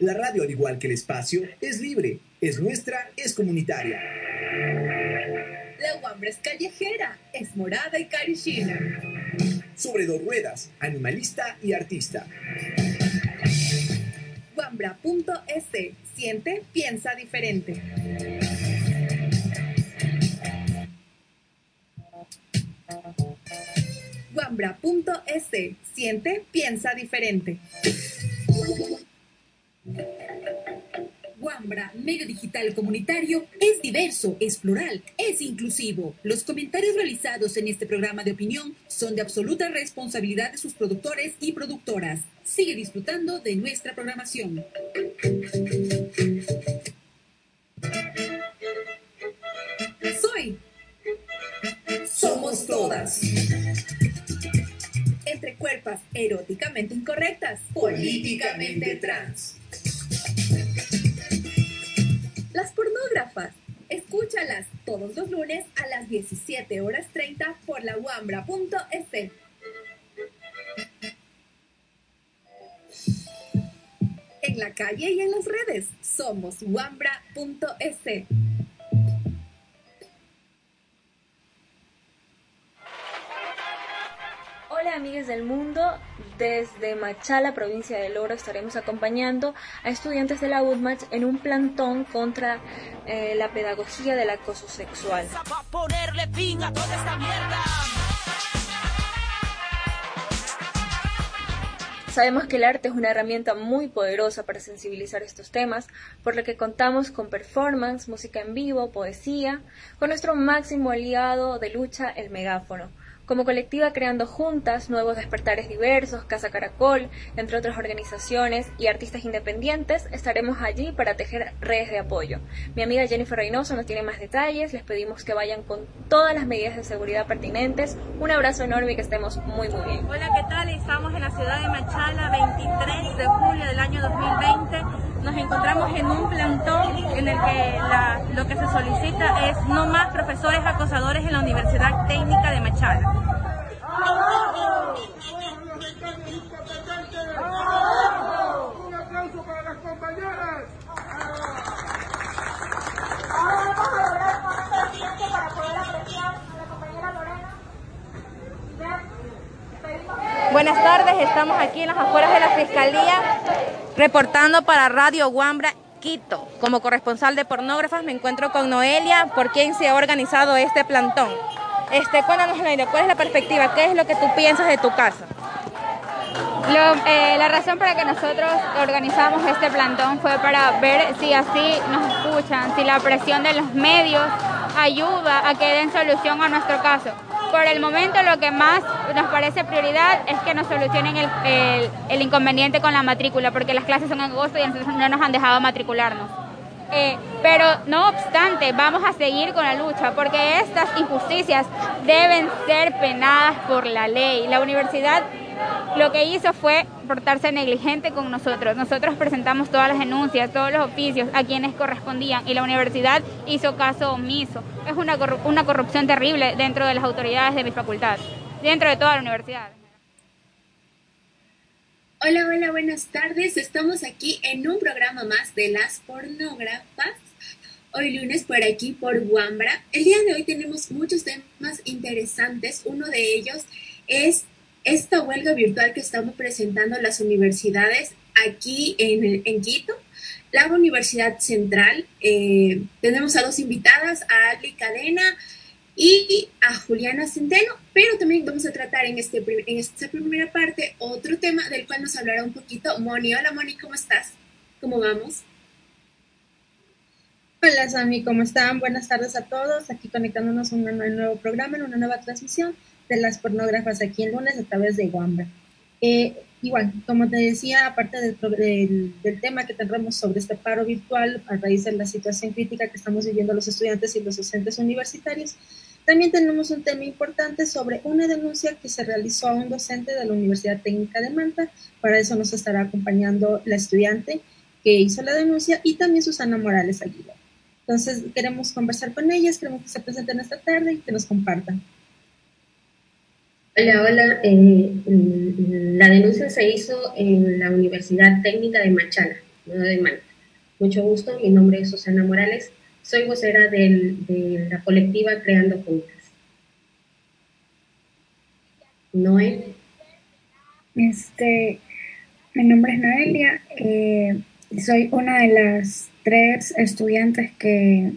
La radio, al igual que el espacio, es libre, es nuestra, es comunitaria. La Wambra es callejera, es morada y carichina. Sobre dos ruedas, animalista y artista. Wambra.es. Siente, piensa diferente. Wambra.es. Siente, piensa diferente. Medio digital comunitario, es diverso, es plural, es inclusivo. Los comentarios realizados en este programa de opinión son de absoluta responsabilidad de sus productores y productoras. Sigue disfrutando de nuestra programación. Soy. Somos todas. Entre cuerpas eróticamente incorrectas. Políticamente trans. Las pornógrafas. Escúchalas todos los lunes a las 17 horas 30 por la. En la calle y en las redes somos wambra.es. Hola amigas del mundo, desde Machala, provincia del Oro, estaremos acompañando a estudiantes de la UDMACH en un plantón contra eh, la pedagogía del acoso sexual. ponerle fin a toda esta mierda. Sabemos que el arte es una herramienta muy poderosa para sensibilizar estos temas, por lo que contamos con performance, música en vivo, poesía, con nuestro máximo aliado de lucha, el megáfono como colectiva creando juntas nuevos despertares diversos, Casa Caracol, entre otras organizaciones y artistas independientes, estaremos allí para tejer redes de apoyo. Mi amiga Jennifer Reynoso nos tiene más detalles, les pedimos que vayan con todas las medidas de seguridad pertinentes. Un abrazo enorme y que estemos muy muy bien. Hola, ¿qué tal? Estamos en la ciudad de Machala, 23 de julio del año 2020. Nos encontramos en un plantón en el que lo que se solicita es no más profesores acosadores en la Universidad Técnica de Machala. Un aplauso para las compañeras. Ahora vamos a lograr con nuestro presidente para poder apreciar a la compañera Lorena. Buenas tardes, estamos aquí en las afueras de la Fiscalía reportando para Radio Guambra Quito. Como corresponsal de pornógrafas me encuentro con Noelia, por quien se ha organizado este plantón. Este, cuéntanos, ¿cuál es la perspectiva? ¿Qué es lo que tú piensas de tu casa? eh, la razón para que nosotros organizamos este plantón fue para ver si así nos escuchan, si la presión de los medios ayuda a que den solución a nuestro caso. Por el momento lo que más nos parece prioridad es que nos solucionen el, el, el inconveniente con la matrícula, porque las clases son en agosto y entonces no nos han dejado matricularnos. Eh, pero no obstante, vamos a seguir con la lucha porque estas injusticias deben ser penadas por la ley. La universidad lo que hizo fue portarse negligente con nosotros. Nosotros presentamos todas las denuncias, todos los oficios a quienes correspondían y la universidad hizo caso omiso. Es una, una corrupción terrible dentro de las autoridades de mi facultad, dentro de toda la universidad. Hola, hola, buenas tardes. Estamos aquí en un programa más de las pornógrafas. Hoy lunes por aquí por Wambra. El día de hoy tenemos muchos temas interesantes. Uno de ellos es esta huelga virtual que estamos presentando las universidades aquí en, en Quito. La Universidad Central. Eh, tenemos a dos invitadas, a Ali Cadena y a Juliana Centeno, pero también vamos a tratar en, este, en esta primera parte otro tema del cual nos hablará un poquito Moni. Hola Moni, ¿cómo estás? ¿Cómo vamos? Hola Sami, ¿cómo están? Buenas tardes a todos. Aquí conectándonos a un nuevo programa, en una nueva transmisión de las pornógrafas aquí en lunes a través de Wambra. Eh, igual, como te decía, aparte del, del, del, tema que tendremos sobre este paro virtual a raíz de la situación crítica que estamos viviendo los estudiantes y los docentes universitarios, también tenemos un tema importante sobre una denuncia que se realizó a un docente de la Universidad Técnica de Manta. Para eso nos estará acompañando la estudiante que hizo la denuncia y también Susana Morales Aguilar. Entonces, queremos conversar con ellas, queremos que se presenten esta tarde y que nos compartan. Hola, hola. Eh, la denuncia se hizo en la Universidad Técnica de Machala. de Mucho gusto, mi nombre es Susana Morales, soy vocera de la colectiva Creando Juntas. Noé. Este, mi nombre es Noelia, eh, soy una de las tres estudiantes que,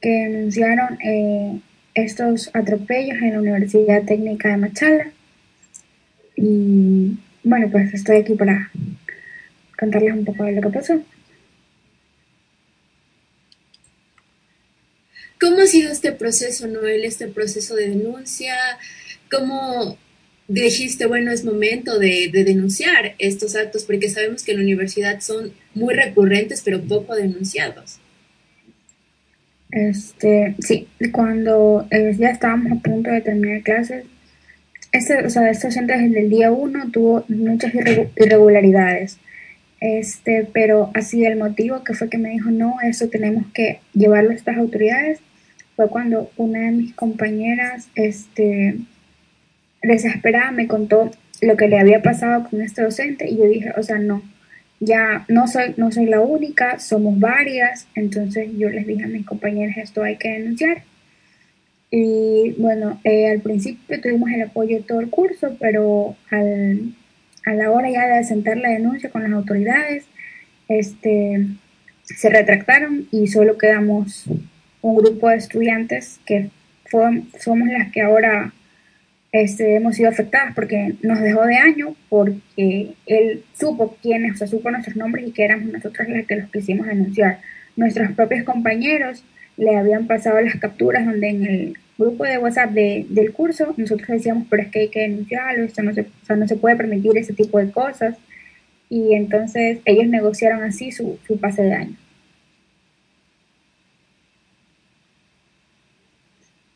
que denunciaron eh, estos atropellos en la Universidad Técnica de Machala. Y bueno, pues estoy aquí para contarles un poco de lo que pasó. ¿Cómo ha sido este proceso, Noel, este proceso de denuncia? ¿Cómo dijiste, bueno, es momento de, denunciar estos actos? Porque sabemos que en la universidad son muy recurrentes, pero poco denunciados. Este, sí, cuando eh, ya estábamos a punto de terminar clases, este, o sea, este docente desde el día uno tuvo muchas irregularidades. Este, pero así el motivo que fue que me dijo, no, eso tenemos que llevarlo a estas autoridades fue cuando una de mis compañeras, este, desesperada, me contó lo que le había pasado con este docente y yo dije, o sea, no, ya no soy, no soy la única, somos varias, entonces yo les dije a mis compañeras, esto hay que denunciar. Y bueno, eh, al principio tuvimos el apoyo de todo el curso, pero al, a la hora ya de asentar la denuncia con las autoridades, este, se retractaron y solo quedamos un grupo de estudiantes que somos las que ahora este, hemos sido afectadas porque nos dejó de año porque él supo quiénes, o sea, supo nuestros nombres y que éramos nosotros las que los quisimos denunciar. Nuestros propios compañeros le habían pasado las capturas donde en el grupo de WhatsApp del curso nosotros decíamos, pero es que hay que denunciarlo, esto no se, o sea, no se puede permitir ese tipo de cosas. Y entonces ellos negociaron así su, su pase de año.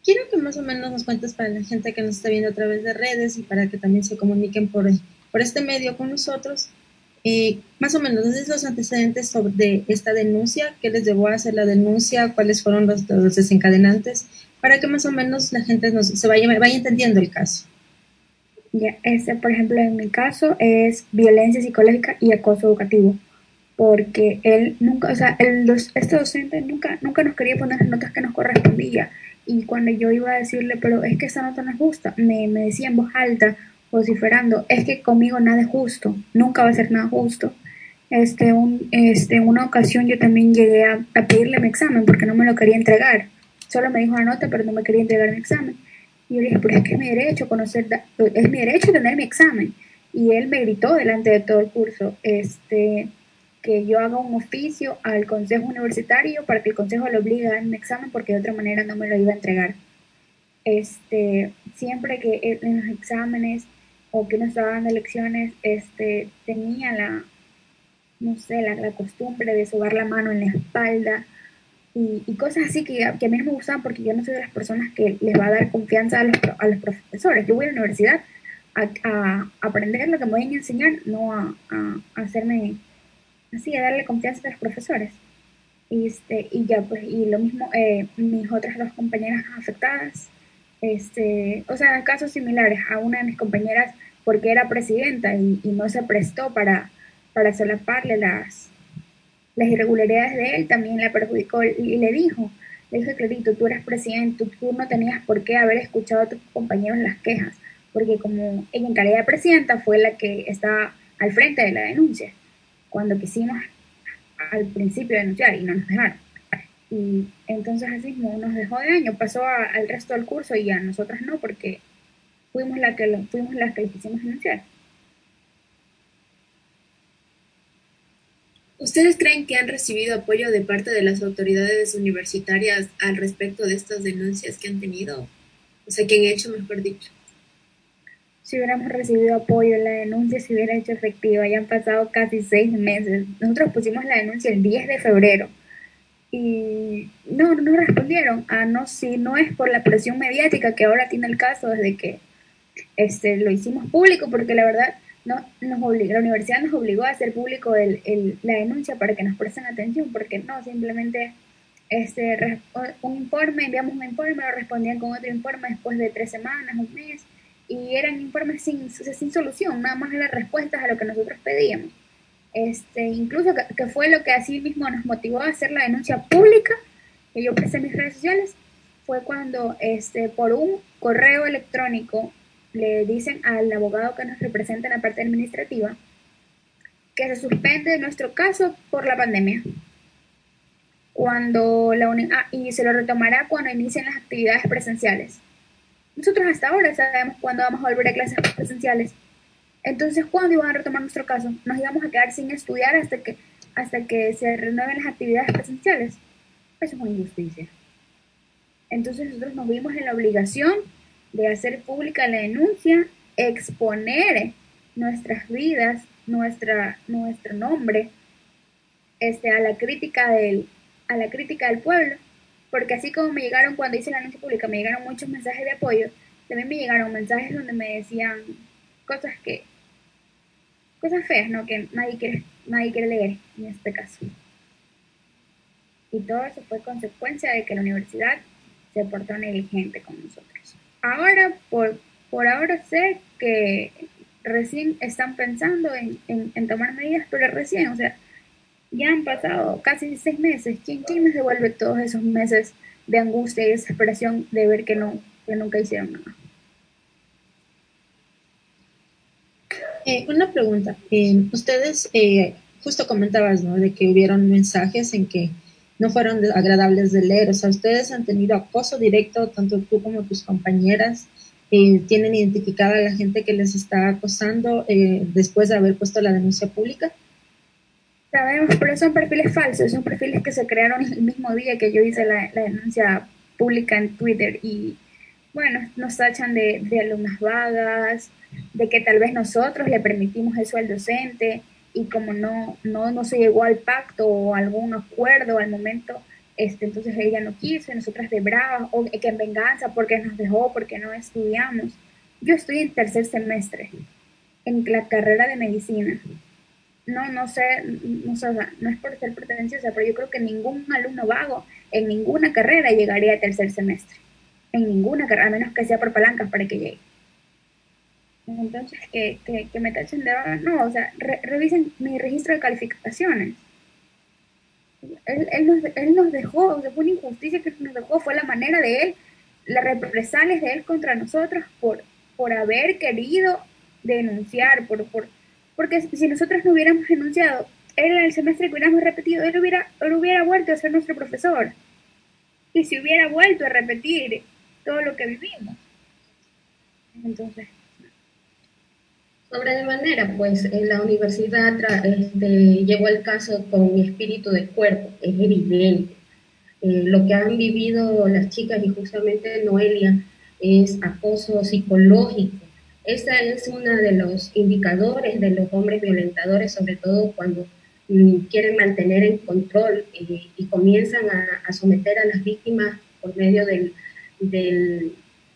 Quiero que más o menos nos cuentes para la gente que nos está viendo a través de redes y para que también se comuniquen por, por este medio con nosotros, eh, más o menos, los antecedentes sobre esta denuncia? ¿Qué les llevó a hacer la denuncia? ¿Cuáles fueron los, desencadenantes? Para que más o menos la gente nos, se vaya, vaya entendiendo el caso. Ya, este, por ejemplo, en mi caso es violencia psicológica y acoso educativo, porque él nunca, o sea, el, este docente nunca, nunca nos quería poner las notas que nos correspondía y cuando yo iba a decirle, pero es que esa nota no es justa, me, me decía en voz alta, vociferando, es que conmigo nada es justo, nunca va a ser nada justo. Este, un, este, una ocasión yo también llegué a, pedirle mi examen porque no me lo quería entregar. Solo me dijo la nota, pero no me quería entregar mi examen. Y yo dije, pero es que es mi derecho conocer, es mi derecho tener mi examen. Y él me gritó delante de todo el curso, este, que yo haga un oficio al consejo universitario para que el consejo lo obligue a dar un examen porque de otra manera no me lo iba a entregar. Este, siempre que en los exámenes o que uno estaba dando lecciones, este, tenía la, no sé, la, costumbre de sobar la mano en la espalda y, cosas así que, que, a mí no me gustaban porque yo no soy de las personas que les va a dar confianza a los, a los profesores. Yo voy a la universidad a, aprender lo que me voy a enseñar, no a, a hacerme así, a darle confianza a los profesores. Y, este, y ya, pues, y lo mismo, eh, mis otras dos compañeras afectadas, este, o sea, casos similares a una de mis compañeras porque era presidenta y, no se prestó para, para solaparle las, las irregularidades de él, también la perjudicó y le dijo, le dijo clarito, tú eres presidente, tú, no tenías por qué haber escuchado a tus compañeros las quejas, porque como ella en calidad de presidenta fue la que estaba al frente de la denuncia cuando quisimos al principio denunciar y no nos dejaron. Y entonces así nos dejó de año, pasó al resto del curso y a nosotras no, porque fuimos, la que, fuimos las que quisimos denunciar. ¿Ustedes creen que han recibido apoyo de parte de las autoridades universitarias al respecto de estas denuncias que han tenido? O sea, que han hecho, mejor dicho si hubiéramos recibido apoyo, la denuncia se hubiera hecho efectiva. Ya han pasado casi seis meses. Nosotros pusimos la denuncia el 10 de febrero y no, no respondieron. Ah, no, si no es por la presión mediática que ahora tiene el caso desde que este, lo hicimos público, porque la verdad no, nos obligó, la universidad nos obligó a hacer público el, la denuncia para que nos presten atención, porque no, simplemente este, un informe, enviamos un informe, lo respondían con otro informe después de tres semanas, un mes y eran informes sin, sin solución, nada más eran respuestas a lo que nosotros pedíamos. este, incluso que, fue lo que así mismo nos motivó a hacer la denuncia pública que yo presté en mis redes sociales, fue cuando este, por un correo electrónico le dicen al abogado que nos representa en la parte administrativa que se suspende nuestro caso por la pandemia. Cuando la ah, y se lo retomará cuando inicien las actividades presenciales. Nosotros hasta ahora sabemos cuándo vamos a volver a clases presenciales. Entonces, ¿cuándo iban a retomar nuestro caso? Nos íbamos a quedar sin estudiar hasta que, hasta que se renueven las actividades presenciales. Eso es una injusticia. Entonces nosotros nos vimos en la obligación de hacer pública la denuncia, exponer nuestras vidas, nuestra, nuestro nombre, este, a la crítica del, a la crítica del pueblo, porque así como me llegaron cuando hice la denuncia pública, me llegaron muchos mensajes de apoyo, también me llegaron mensajes donde me decían cosas que, cosas feas, ¿no? Que nadie quiere, nadie quiere leer en este caso. Y todo eso fue consecuencia de que la universidad se portó negligente con nosotros. Ahora, por, por ahora sé que recién están pensando en, en, tomar medidas, pero recién, o sea, ya han pasado casi seis meses. ¿Quién, quién nos devuelve todos esos meses de angustia y desesperación de ver que, no, que nunca hicieron nada? Eh, una pregunta. Eh, ustedes, eh, justo comentabas, ¿no? De que hubieron mensajes en que no fueron agradables de leer. O sea, ustedes han tenido acoso directo, tanto tú como tus compañeras. Eh, tienen identificada a la gente que les está acosando después de haber puesto la denuncia pública? Sabemos, pero son perfiles falsos, son perfiles que se crearon el mismo día que yo hice la, denuncia pública en Twitter y bueno, nos tachan de, de alumnas vagas, de que tal vez nosotros le permitimos eso al docente, y como no, no, no se llegó al pacto o algún acuerdo al momento, este, entonces ella no quiso y nosotras de brava o que en venganza porque nos dejó, porque no estudiamos. Yo estoy en tercer semestre en la carrera de medicina. No, no sé, no, sé, no es por ser pretenciosa, pero yo creo que ningún alumno vago en ninguna carrera llegaría a tercer semestre. En ninguna carrera, a menos que sea por palancas para que llegue. Entonces, que, que, me tachen de vaga, no, o sea, revisen mi registro de calificaciones. Él, él, nos, él nos dejó, o sea, fue una injusticia que nos dejó, fue la manera de él, las represalias de él contra nosotros por, por haber querido denunciar, por, por, porque si nosotros no hubiéramos denunciado, él en el semestre que hubiéramos repetido, él hubiera, hubiera vuelto a ser nuestro profesor. Y si hubiera vuelto a repetir todo lo que vivimos. Entonces, sobre de manera, pues en la universidad este, llevó el caso con espíritu de cuerpo, es evidente. Eh, lo que han vivido las chicas y justamente Noelia es acoso psicológico. Ese es uno de los indicadores de los hombres violentadores, sobre todo cuando mm, quieren mantener en control eh, y comienzan a, someter a las víctimas por medio del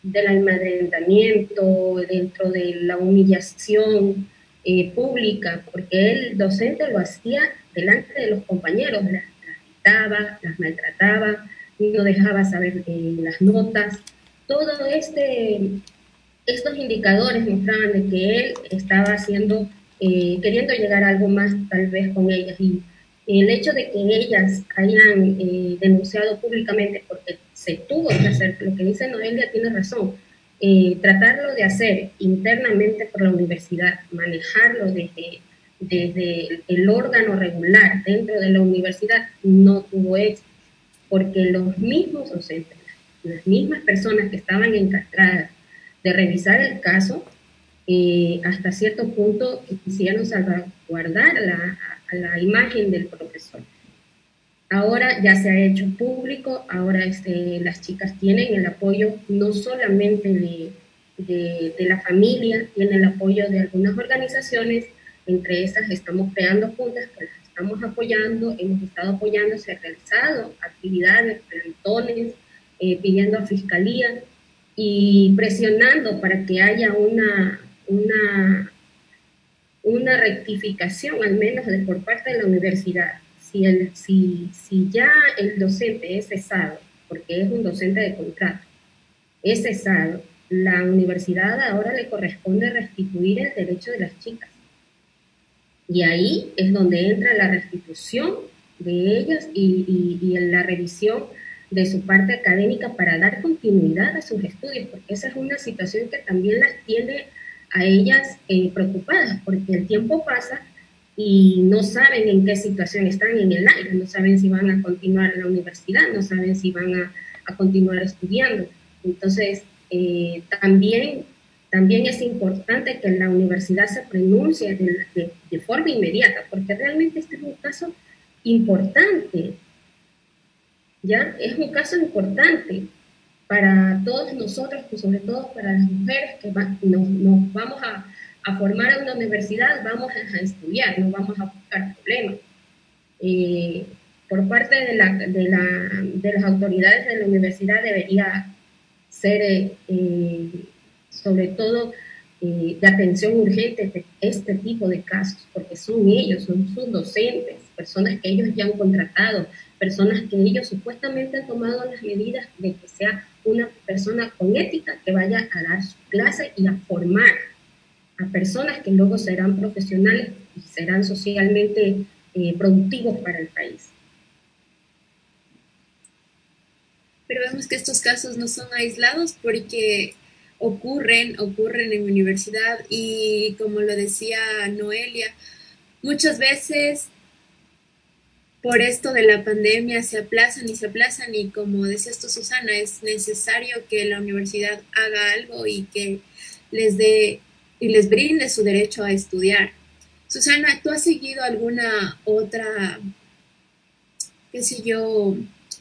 del almadrantamiento, dentro de la humillación eh, pública, porque el docente lo hacía delante de los compañeros, las, gritaba, las maltrataba, no dejaba saber eh, las notas. Todo este, estos indicadores mostraban de que él estaba haciendo, eh, queriendo llegar a algo más tal vez con ellas. Y el hecho de que ellas hayan denunciado públicamente porque se tuvo que hacer, lo que dice Noelia tiene razón, eh, tratarlo de hacer internamente por la universidad, manejarlo desde, desde el órgano regular dentro de la universidad, no tuvo éxito, porque los mismos docentes, las mismas personas que estaban encargadas de revisar el caso, eh, hasta cierto punto quisieron salvaguardar la, la imagen del profesor. Ahora ya se ha hecho público, ahora este, las chicas tienen el apoyo no solamente de, de, la familia, tienen el apoyo de algunas organizaciones, entre esas estamos creando juntas que las estamos apoyando, hemos estado apoyando, se han realizado actividades, plantones, eh, pidiendo a fiscalía y presionando para que haya una, una, una rectificación, al menos de, por parte de la universidad si, el, si, si ya el docente es cesado, porque es un docente de contrato, es cesado, la universidad ahora le corresponde restituir el derecho de las chicas. Y ahí es donde entra la restitución de ellas y, y, la revisión de su parte académica para dar continuidad a sus estudios, porque esa es una situación que también las tiene a ellas eh, preocupadas, porque el tiempo pasa y no saben en qué situación están en el aire, no saben si van a continuar en la universidad, no saben si van a, a continuar estudiando. Entonces, eh, también, también es importante que la universidad se pronuncie de, de, forma inmediata, porque realmente este es un caso importante, ¿ya? Es un caso importante para todos nosotros, y sobre todo para las mujeres que nos, nos, vamos a, a, formar en una universidad, vamos a, estudiar, no vamos a buscar problemas. Eh, por parte de, la, de, la, de las autoridades de la universidad debería ser eh, eh, sobre todo de atención urgente de este tipo de casos, porque son ellos, son sus docentes, personas que ellos ya han contratado, personas que ellos supuestamente han tomado las medidas de que sea una persona con ética que vaya a dar su clase y a formar a personas que luego serán profesionales y serán socialmente productivos para el país. pero vemos que estos casos no son aislados porque ocurren, ocurren en universidad y como lo decía Noelia, muchas veces por esto de la pandemia se aplazan y se aplazan y como decía esto Susana, es necesario que la universidad haga algo y que les dé y les brinde su derecho a estudiar. Susana, ¿tú has seguido alguna otra, qué sé yo,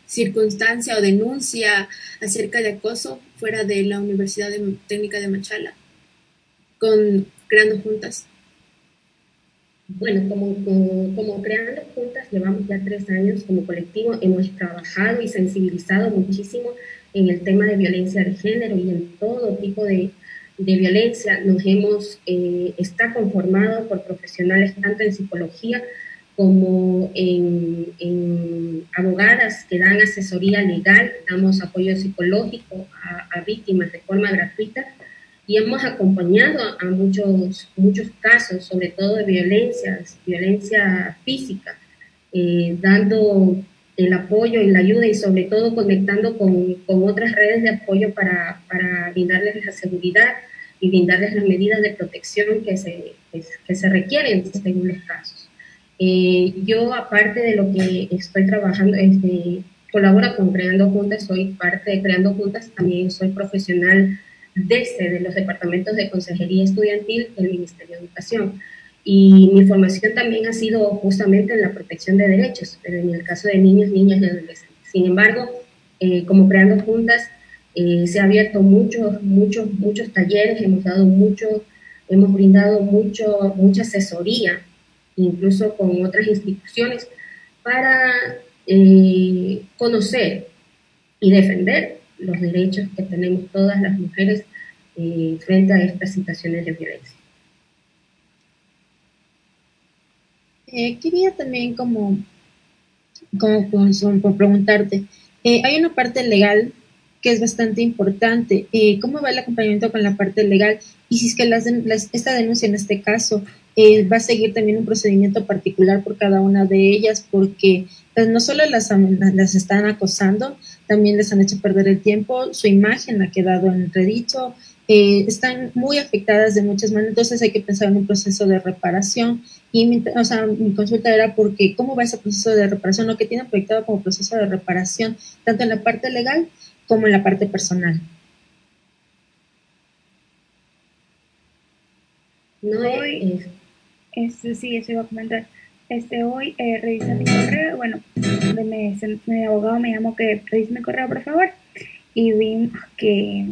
circunstancia o denuncia acerca de acoso fuera de la Universidad Técnica de Machala, con Creando Juntas? Bueno, como, como, Creando Juntas llevamos ya tres años como colectivo, hemos trabajado y sensibilizado muchísimo en el tema de violencia de género y en todo tipo de, de violencia. Nos hemos, eh, está conformado por profesionales tanto en psicología como en, abogadas que dan asesoría legal, damos apoyo psicológico a, víctimas de forma gratuita y hemos acompañado a muchos, muchos casos, sobre todo de violencias, violencia física, eh, dando el apoyo y la ayuda y sobre todo conectando con, con otras redes de apoyo para, para, brindarles la seguridad y brindarles las medidas de protección que se, que se requieren según los casos. Eh, yo, aparte de lo que estoy trabajando, este, colaboro con Creando Juntas, soy parte de Creando Juntas, también soy profesional desde de los departamentos de consejería estudiantil del Ministerio de Educación. Y mi formación también ha sido justamente en la protección de derechos, pero en el caso de niños, niñas y adolescentes. Sin embargo, eh, como Creando Juntas, eh, se ha abierto muchos, muchos, muchos talleres, hemos dado mucho, hemos brindado mucho, mucha asesoría incluso con otras instituciones, para eh, conocer y defender los derechos que tenemos todas las mujeres eh, frente a estas situaciones de violencia. Eh, quería también como, como, preguntarte, hay una parte legal que es bastante importante. ¿Cómo va el acompañamiento con la parte legal? Y si es que las, esta denuncia en este caso eh, va a seguir también un procedimiento particular por cada una de ellas porque pues, no solo las, las están acosando, también les han hecho perder el tiempo, su imagen ha quedado en entredicho, eh, están muy afectadas de muchas maneras, entonces hay que pensar en un proceso de reparación. Y mi, o sea, mi consulta era porque cómo va ese proceso de reparación, lo que tienen proyectado como proceso de reparación, tanto en la parte legal como en la parte personal. No, es, este, sí, eso iba a comentar. Este, hoy eh, revisa mi correo, bueno, me, mi abogado me llamó que revise mi correo, por favor, y vi que,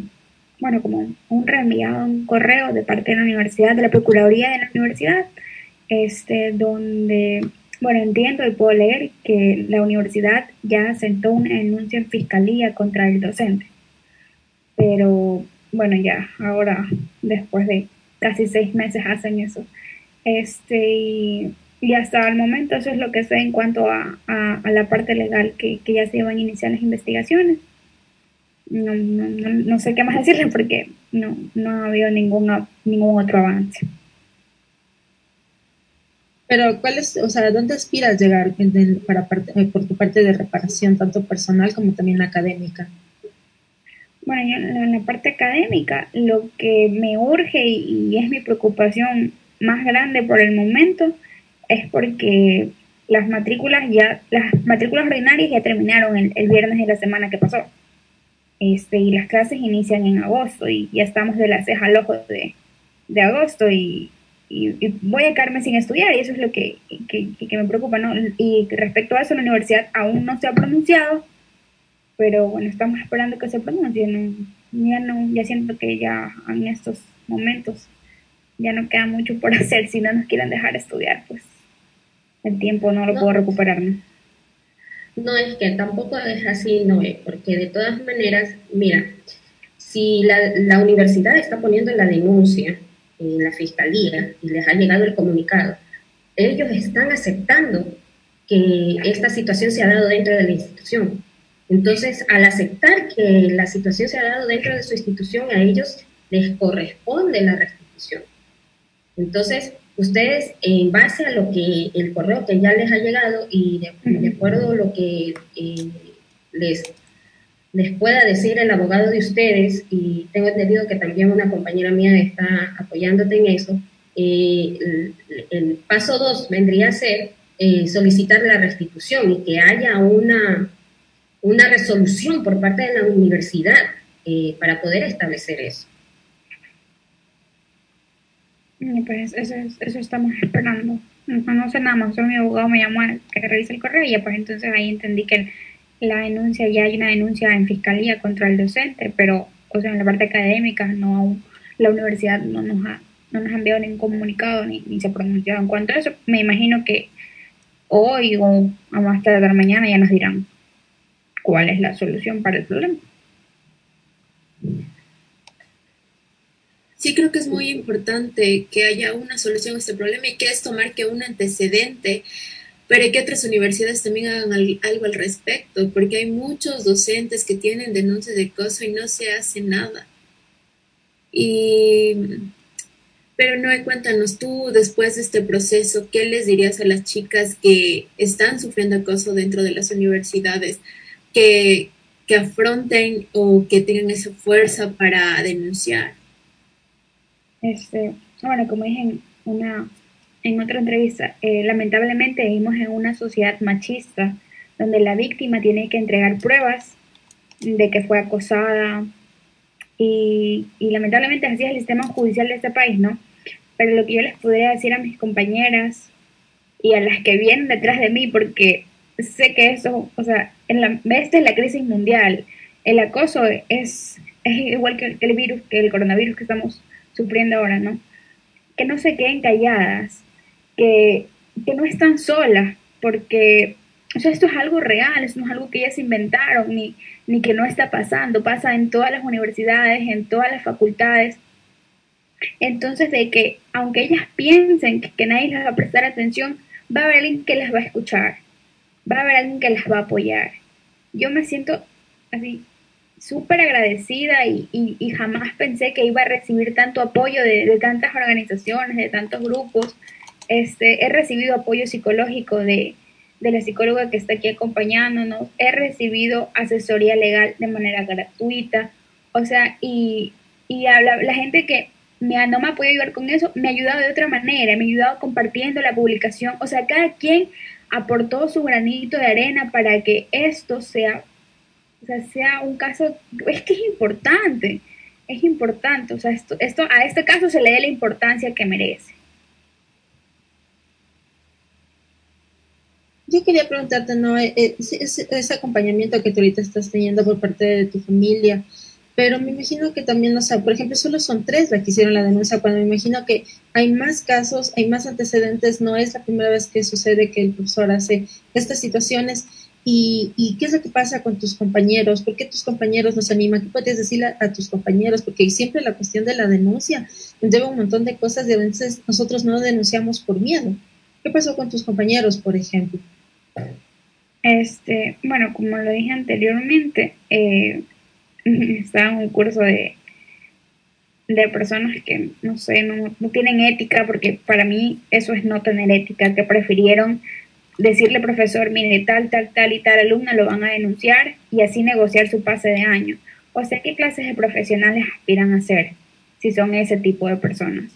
bueno, como un reenviado, un correo de parte de la universidad, de la Procuraduría de la universidad, este, donde, bueno, entiendo y puedo leer que la universidad ya sentó una denuncia en fiscalía contra el docente. Pero, bueno, ya, ahora, después de casi seis meses hacen eso. Este, y, hasta el momento eso es lo que sé en cuanto a, a, la parte legal que, que, ya se iban a iniciar las investigaciones. No, no, no, sé qué más decirle porque no, no ha habido ningún, ningún otro avance. Pero, ¿cuál es, o sea, dónde aspiras llegar para parte, por tu parte de reparación, tanto personal como también académica? Bueno, yo en la parte académica, lo que me urge y, es mi preocupación más grande por el momento es porque las matrículas ya, las matrículas ordinarias ya terminaron el, el, viernes de la semana que pasó. Este, y las clases inician en agosto y ya estamos de la ceja al ojo de, de agosto y, y, voy a quedarme sin estudiar y eso es lo que, que, que, me preocupa, ¿no? Y respecto a eso, la universidad aún no se ha pronunciado, pero bueno, estamos esperando que se pronuncie, ¿no? Ya, no, ya siento que ya en estos momentos ya no queda mucho por hacer, si no nos quieren dejar estudiar, pues el tiempo no lo puedo recuperar, ¿no? No, es que tampoco es así, no es, porque de todas maneras, mira, si la, la universidad está poniendo la denuncia en la fiscalía y les ha llegado el comunicado, ellos están aceptando que esta situación se ha dado dentro de la institución. Entonces, al aceptar que la situación se ha dado dentro de su institución, a ellos les corresponde la restitución. Entonces, ustedes, en base a lo que el correo que ya les ha llegado y de, acuerdo a lo que eh, les les pueda decir el abogado de ustedes, y tengo entendido que también una compañera mía está apoyándote en eso, eh, el, paso dos vendría a ser eh, solicitar la restitución y que haya una, una resolución por parte de la universidad para poder establecer eso. Pues eso, eso estamos esperando. No, sé nada más, mi abogado me llamó a que revise el correo y ya pues entonces ahí entendí que la denuncia, ya hay una denuncia en fiscalía contra el docente, pero, o sea, en la parte académica, no la universidad no nos ha, no nos ha enviado ningún comunicado ni, ni se ha pronunciado en cuanto a eso. Me imagino que hoy o a más tarde de mañana ya nos dirán cuál es la solución para el problema. Sí, creo que es muy importante que haya una solución a este problema y que es tomar que un antecedente pero que otras universidades también hagan algo al respecto, porque hay muchos docentes que tienen denuncias de acoso y no se hace nada. Y, pero no, cuéntanos tú, después de este proceso, ¿qué les dirías a las chicas que están sufriendo acoso dentro de las universidades, que, que afronten o que tengan esa fuerza para denunciar? Este, bueno, como dije, una en otra entrevista, eh, lamentablemente vivimos en una sociedad machista donde la víctima tiene que entregar pruebas de que fue acosada y, lamentablemente así es el sistema judicial de este país, ¿no? Pero lo que yo les podría decir a mis compañeras y a las que vienen detrás de mí, porque sé que eso, o sea, en la, esta es la crisis mundial, el acoso es, es igual que el virus, que el coronavirus que estamos sufriendo ahora, ¿no? Que no se queden calladas, que, no están solas, porque esto es algo real, esto no es algo que ellas inventaron, ni, ni que no está pasando, pasa en todas las universidades, en todas las facultades. Entonces, de que aunque ellas piensen que, que, nadie les va a prestar atención, va a haber alguien que las va a escuchar, va a haber alguien que las va a apoyar. Yo me siento así súper agradecida y, y, jamás pensé que iba a recibir tanto apoyo de, de tantas organizaciones, de tantos grupos, este, he recibido apoyo psicológico de, la psicóloga que está aquí acompañándonos, he recibido asesoría legal de manera gratuita, o sea, y, y la, gente que me, no me ha podido ayudar con eso, me ha ayudado de otra manera, me ha ayudado compartiendo la publicación, o sea, cada quien aportó su granito de arena para que esto sea, sea, sea un caso, es que es importante, es importante, o sea, esto, esto, a este caso se le dé la importancia que merece. Yo quería preguntarte, ¿no? Eh, eh, ese, acompañamiento que tú ahorita estás teniendo por parte de tu familia, pero me imagino que también, o sea, por ejemplo, solo son tres las que hicieron la denuncia, cuando me imagino que hay más casos, hay más antecedentes, no es la primera vez que sucede que el profesor hace estas situaciones. ¿Y, y qué es lo que pasa con tus compañeros? ¿Por qué tus compañeros nos animan? ¿Qué puedes decir a, tus compañeros? Porque siempre la cuestión de la denuncia lleva un montón de cosas y a veces nosotros no denunciamos por miedo. ¿Qué pasó con tus compañeros, por ejemplo? Este, bueno, como lo dije anteriormente, eh, estaba en un curso de, de personas que, no sé, no, no tienen ética, porque para mí eso es no tener ética, que prefirieron decirle profesor, mire, tal, tal, tal y tal alumna lo van a denunciar y así negociar su pase de año. O sea, ¿qué clases de profesionales aspiran a ser si son ese tipo de personas?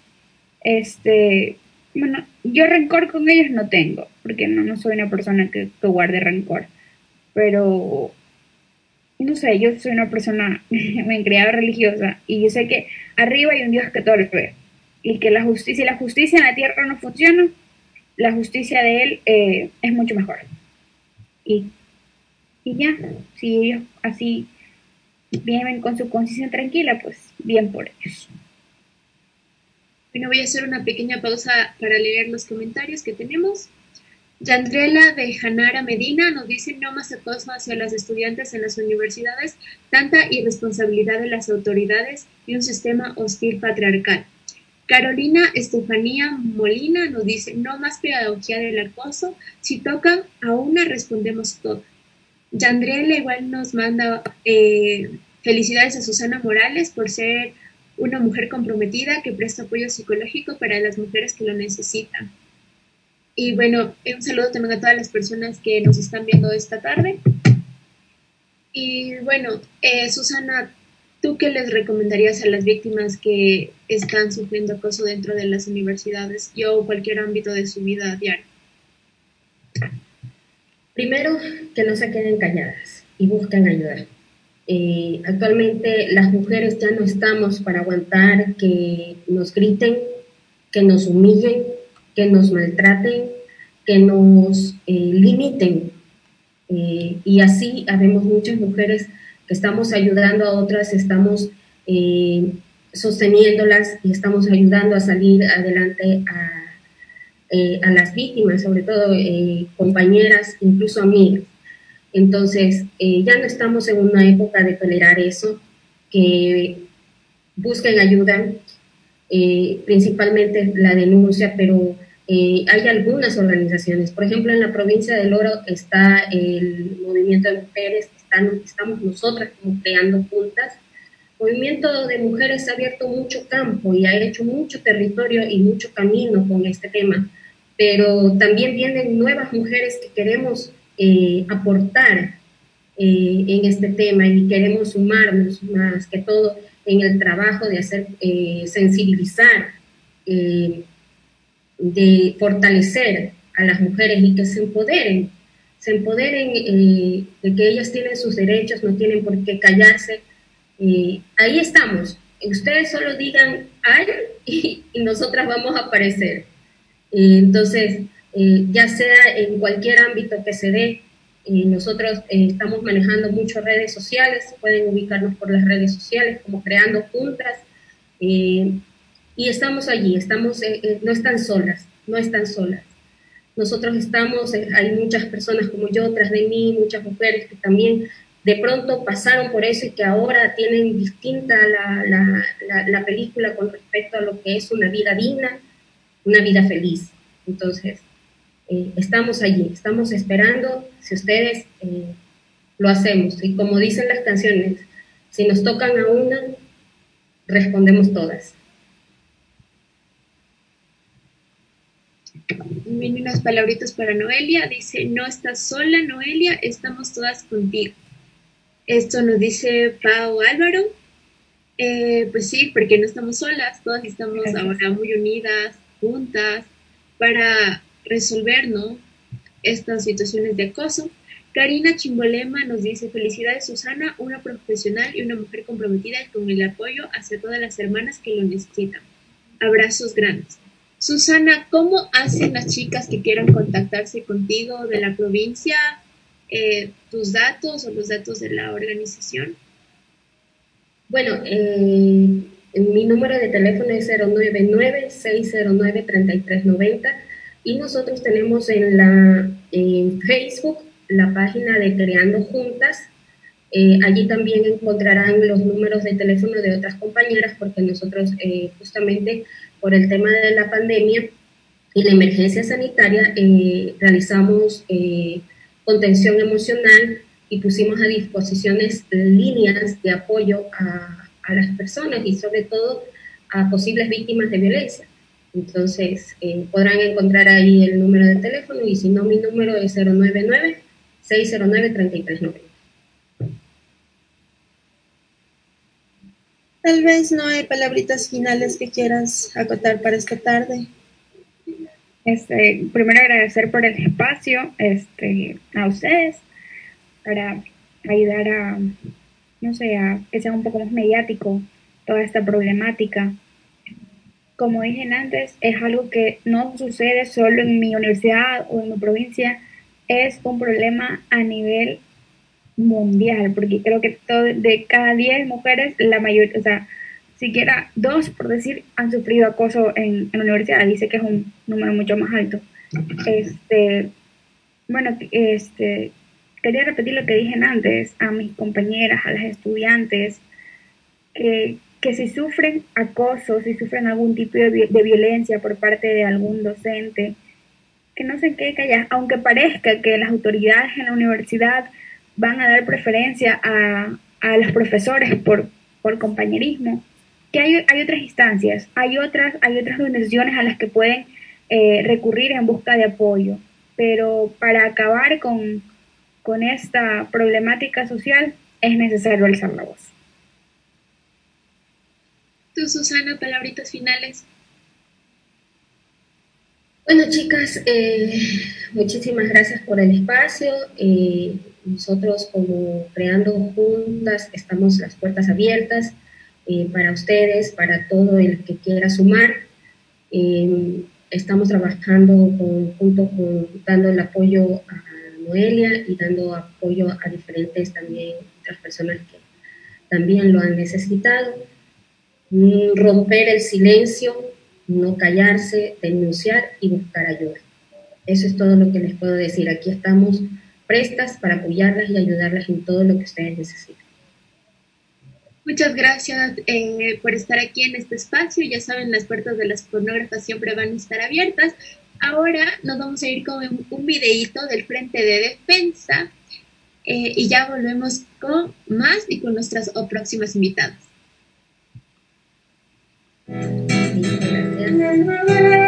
Este, bueno, yo rencor con ellos no tengo, porque no, no soy una persona que, que guarde rencor, pero no sé, yo soy una persona, me he criado religiosa y yo sé que arriba hay un Dios que todo lo ve y que la justicia, si la justicia en la tierra no funciona, la justicia de él eh, es mucho mejor. Y, y ya, si ellos así viven con su conciencia tranquila, pues bien por ellos. Bueno, voy a hacer una pequeña pausa para leer los comentarios que tenemos. Yandrela de Janara Medina nos dice no más acoso hacia las estudiantes en las universidades, tanta irresponsabilidad de las autoridades y un sistema hostil patriarcal. Carolina Estefanía Molina nos dice no más pedagogía del acoso, si tocan a una respondemos todo. Yandrela igual nos manda eh, felicidades a Susana Morales por ser una mujer comprometida que presta apoyo psicológico para las mujeres que lo necesitan. Y bueno, un saludo también a todas las personas que nos están viendo esta tarde. Y bueno, eh, Susana, ¿tú qué les recomendarías a las víctimas que están sufriendo acoso dentro de las universidades y o cualquier ámbito de su vida diaria? Primero, que no se queden calladas y busquen ayuda. Eh, actualmente las mujeres ya no estamos para aguantar que nos griten, que nos humillen, que nos maltraten, que nos eh, limiten. Eh, y así habemos muchas mujeres estamos ayudando a otras, estamos eh, sosteniéndolas y estamos ayudando a salir adelante a, a las víctimas, sobre todo compañeras, incluso amigas. Entonces, ya no estamos en una época de tolerar eso, que busquen ayuda, principalmente la denuncia, pero eh, hay algunas organizaciones, por ejemplo, en la provincia del Oro está el movimiento de mujeres, están, estamos nosotras como creando juntas. El movimiento de mujeres ha abierto mucho campo y ha hecho mucho territorio y mucho camino con este tema, pero también vienen nuevas mujeres que queremos eh, aportar eh, en este tema y queremos sumarnos más que todo en el trabajo de hacer sensibilizar de fortalecer a las mujeres y que se empoderen, se empoderen eh, de que ellas tienen sus derechos, no tienen por qué callarse. Eh, ahí estamos. Ustedes solo digan ay y, nosotras vamos a aparecer. Eh, entonces, ya sea en cualquier ámbito que se dé, nosotros estamos manejando muchas redes sociales, pueden ubicarnos por las redes sociales como creando juntas y estamos allí, estamos, eh, eh, no están solas, no están solas. Nosotros estamos, eh, hay muchas personas como yo tras de mí, muchas mujeres que también de pronto pasaron por eso y que ahora tienen distinta la, la, la, película con respecto a lo que es una vida digna, una vida feliz. Entonces, estamos allí, estamos esperando, si ustedes lo hacemos. Y como dicen las canciones, si nos tocan a una, respondemos todas. Vienen unas palabritas para Noelia. Dice, no estás sola, Noelia, estamos todas contigo. Esto nos dice Pau Álvaro. Eh, pues sí, porque no estamos solas, todas estamos ahora muy unidas, juntas, para resolver ¿no? estas situaciones de acoso. Karina Chimbolema nos dice, felicidades Susana, una profesional y una mujer comprometida con el apoyo hacia todas las hermanas que lo necesitan. Abrazos grandes. Susana, ¿cómo hacen las chicas que quieran contactarse contigo de la provincia? Eh, ¿Tus datos o los datos de la organización? Bueno, eh, mi número de teléfono es 099-609-3390 y nosotros tenemos en, la, en Facebook la página de Creando Juntas. Eh, allí también encontrarán los números de teléfono de otras compañeras porque nosotros justamente por el tema de la pandemia y la emergencia sanitaria, eh, realizamos eh, contención emocional y pusimos a disposición líneas de apoyo a, las personas y sobre todo a posibles víctimas de violencia. Entonces, eh, podrán encontrar ahí el número de teléfono y si no, mi número es 099-609-3390. Tal vez no hay palabritas finales que quieras acotar para esta tarde. Este, primero agradecer por el espacio este, a ustedes para ayudar a, no sé, a que sea un poco más mediático toda esta problemática. Como dije antes, es algo que no sucede solo en mi universidad o en mi provincia, es un problema a nivel mundial, porque creo que todo, de cada 10 mujeres, la mayoría, o sea, siquiera dos, por decir, han sufrido acoso en, en la universidad. Dice que es un número mucho más alto. Este, bueno, este, quería repetir lo que dije antes a mis compañeras, a las estudiantes, que, que si sufren acoso, si sufren algún tipo de, de violencia por parte de algún docente, que no se quede calladas, aunque parezca que las autoridades en la universidad van a dar preferencia a, a los profesores por, por compañerismo, que hay, hay, otras instancias, hay otras, hay otras organizaciones a las que pueden eh, recurrir en busca de apoyo, pero para acabar con, con esta problemática social es necesario alzar la voz. Tú, Susana, palabritas finales. Bueno, chicas, eh, muchísimas gracias por el espacio. Eh, nosotros como Creando Juntas estamos las puertas abiertas eh, para ustedes, para todo el que quiera sumar. Eh, estamos trabajando junto con, dando el apoyo a Noelia y dando apoyo a diferentes también otras personas que también lo han necesitado. Romper el silencio, no callarse, denunciar y buscar ayuda. Eso es todo lo que les puedo decir. Aquí estamos prestas para apoyarlas y ayudarlas en todo lo que ustedes necesiten. Muchas gracias eh, por estar aquí en este espacio. Ya saben, las puertas de las pornógrafas siempre van a estar abiertas. Ahora nos vamos a ir con un, un videíto del Frente de Defensa eh, y ya volvemos con más y con nuestras próximas invitadas. Por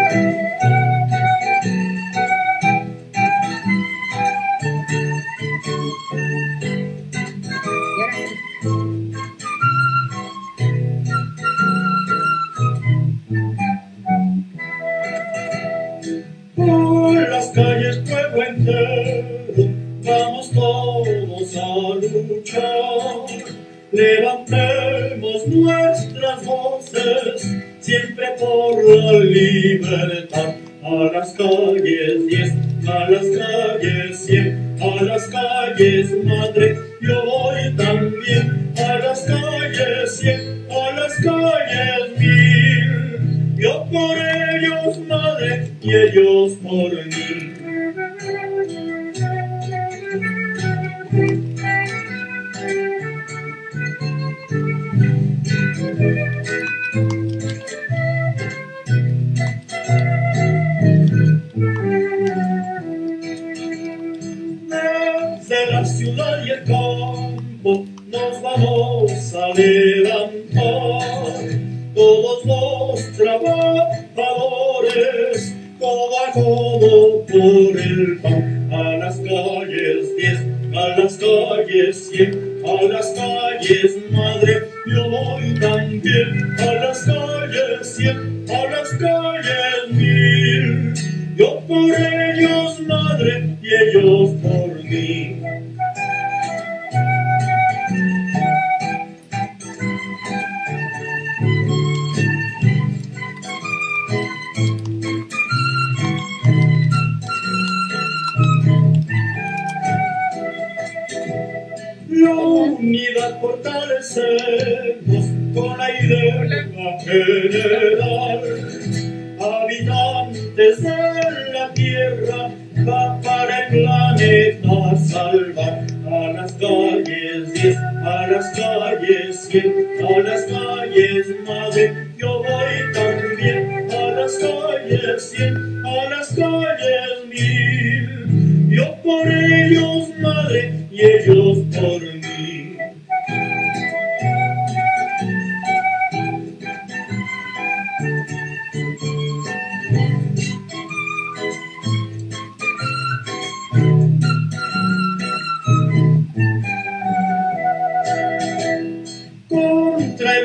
Levantemos nuestras voces, siempre por la libertad. A las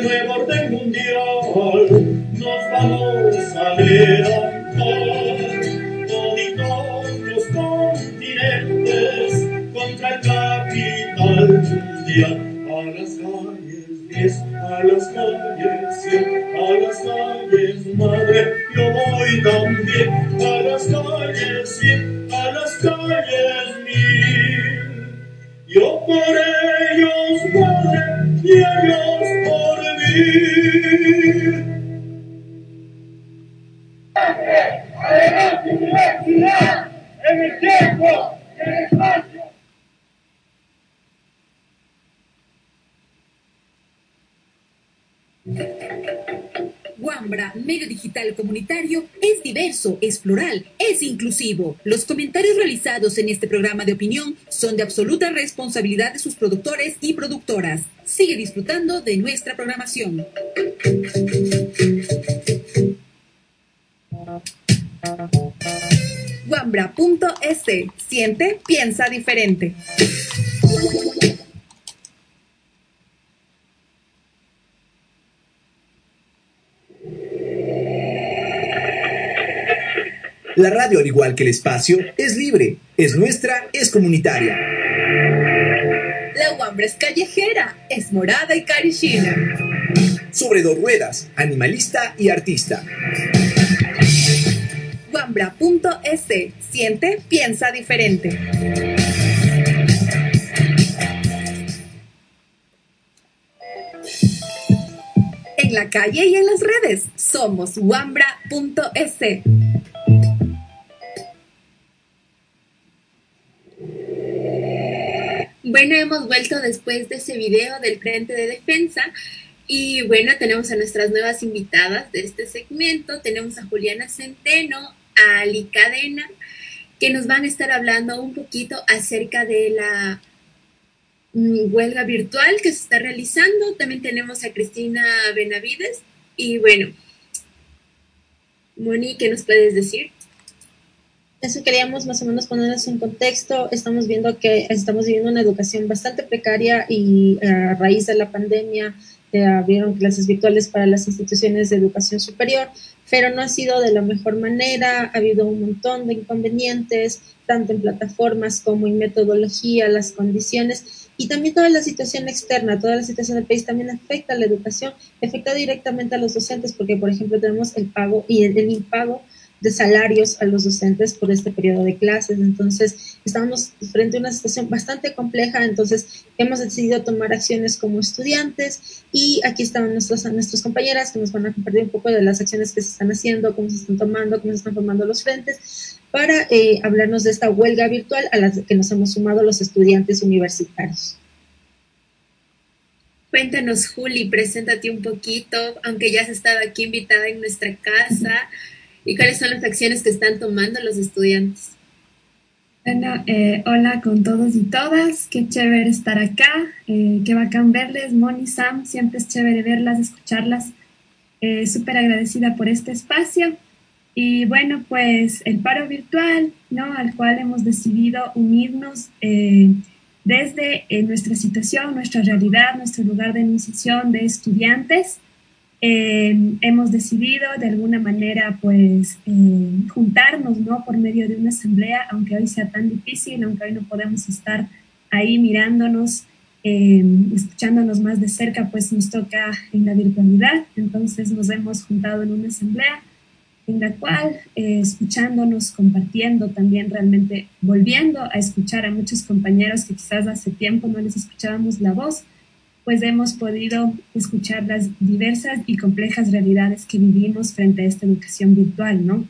orden mundial nos vamos a levantar es plural, es inclusivo. Los comentarios realizados en este programa de opinión son de absoluta responsabilidad de sus productores y productoras. Sigue disfrutando de nuestra programación. Wambra.es Siente, piensa diferente. La radio, al igual que el espacio, es libre, es nuestra, es comunitaria. La Wambra es callejera, es morada y carichina. Sobre dos ruedas, animalista y artista. Wambra.es Siente, piensa diferente. En la calle y en las redes somos wambra.es. Bueno, hemos vuelto después de ese video del Frente de Defensa y bueno, tenemos a nuestras nuevas invitadas de este segmento. Tenemos a Juliana Centeno, a Ali Cadena, que nos van a estar hablando un poquito acerca de la mm, huelga virtual que se está realizando. También tenemos a Cristina Benavides. Y bueno, Moni, ¿qué nos puedes decir? Eso queríamos más o menos ponerles un contexto. Estamos viendo que estamos viviendo una educación bastante precaria y eh, a raíz de la pandemia eh, abrieron clases virtuales para las instituciones de educación superior, pero no ha sido de la mejor manera. Ha habido un montón de inconvenientes, tanto en plataformas como en metodología, las condiciones y también toda la situación externa, toda la situación del país también afecta a la educación, afecta directamente a los docentes porque, por ejemplo, tenemos el pago y el impago de salarios a los docentes por este periodo de clases. Entonces, estamos frente a una situación bastante compleja, entonces hemos decidido tomar acciones como estudiantes y aquí están nuestros, nuestras compañeras que nos van a compartir un poco de las acciones que se están haciendo, cómo se están tomando, cómo se están formando los frentes, para eh, hablarnos de esta huelga virtual a la que nos hemos sumado los estudiantes universitarios. Cuéntanos, Juli, preséntate un poquito, aunque ya has estado aquí invitada en nuestra casa. ¿Y cuáles son las acciones que están tomando los estudiantes? Bueno, eh, hola con todos y todas, qué chévere estar acá, eh, qué bacán verles, Moni, Sam, siempre es chévere verlas, escucharlas, eh, súper agradecida por este espacio. Y bueno, pues el paro virtual, ¿no? Al cual hemos decidido unirnos desde nuestra situación, nuestra realidad, nuestro lugar de iniciación de estudiantes eh, hemos decidido de alguna manera pues eh, juntarnos ¿no? por medio de una asamblea, aunque hoy sea tan difícil, aunque hoy no podemos estar ahí mirándonos, eh, escuchándonos más de cerca, pues nos toca en la virtualidad. Entonces nos hemos juntado en una asamblea en la cual escuchándonos, compartiendo también realmente, volviendo a escuchar a muchos compañeros que quizás hace tiempo no les escuchábamos la voz, pues hemos podido escuchar las diversas y complejas realidades que vivimos frente a esta educación virtual, ¿no?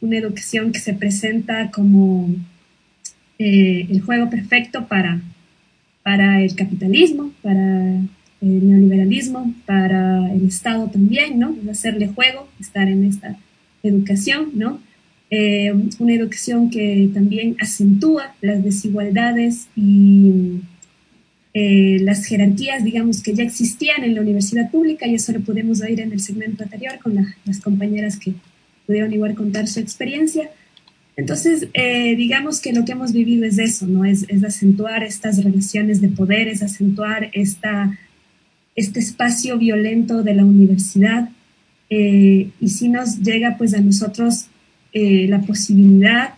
Una educación que se presenta como eh, el juego perfecto para, para el capitalismo, para el neoliberalismo, para el Estado también, ¿no? hacerle juego, estar en esta educación, ¿no? Eh, una educación que también acentúa las desigualdades y eh, las jerarquías, digamos, que ya existían en la universidad pública, y eso lo pudimos oír en el segmento anterior con las compañeras que pudieron igual contar su experiencia. Entonces, eh, digamos que lo que hemos vivido es eso, ¿no? Es, es, acentuar estas relaciones de poder, es acentuar esta este espacio violento de la universidad eh, y si nos llega pues a nosotros eh, la posibilidad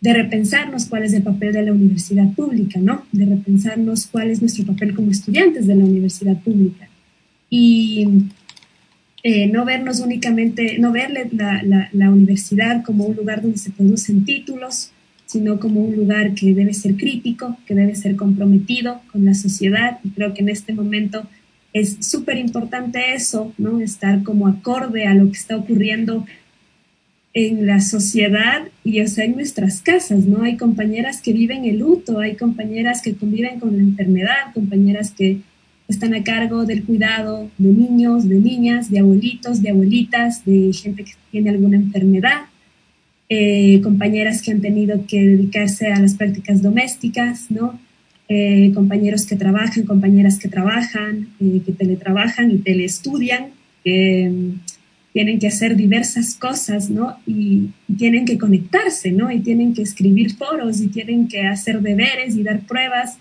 de repensarnos cuál es el papel de la universidad pública, ¿no? De repensarnos cuál es nuestro papel como estudiantes de la universidad pública. Y eh, no vernos únicamente, no verle la, la, universidad como un lugar donde se producen títulos, sino como un lugar que debe ser crítico, que debe ser comprometido con la sociedad. Y creo que en este momento es súper importante eso, ¿no? Estar como acorde a lo que está ocurriendo en la sociedad y sea, en nuestras casas, ¿no? Hay compañeras que viven el luto, hay compañeras que conviven con la enfermedad, compañeras que están a cargo del cuidado de niños, de niñas, de abuelitos, de abuelitas, de gente que tiene alguna enfermedad, eh, compañeras que han tenido que dedicarse a las prácticas domésticas, ¿no? Eh, compañeros que trabajan, compañeras que trabajan, eh, que teletrabajan y teleestudian, que tienen que hacer diversas cosas, ¿no? Y, tienen que conectarse, ¿no? Y tienen que escribir foros y tienen que hacer deberes y dar pruebas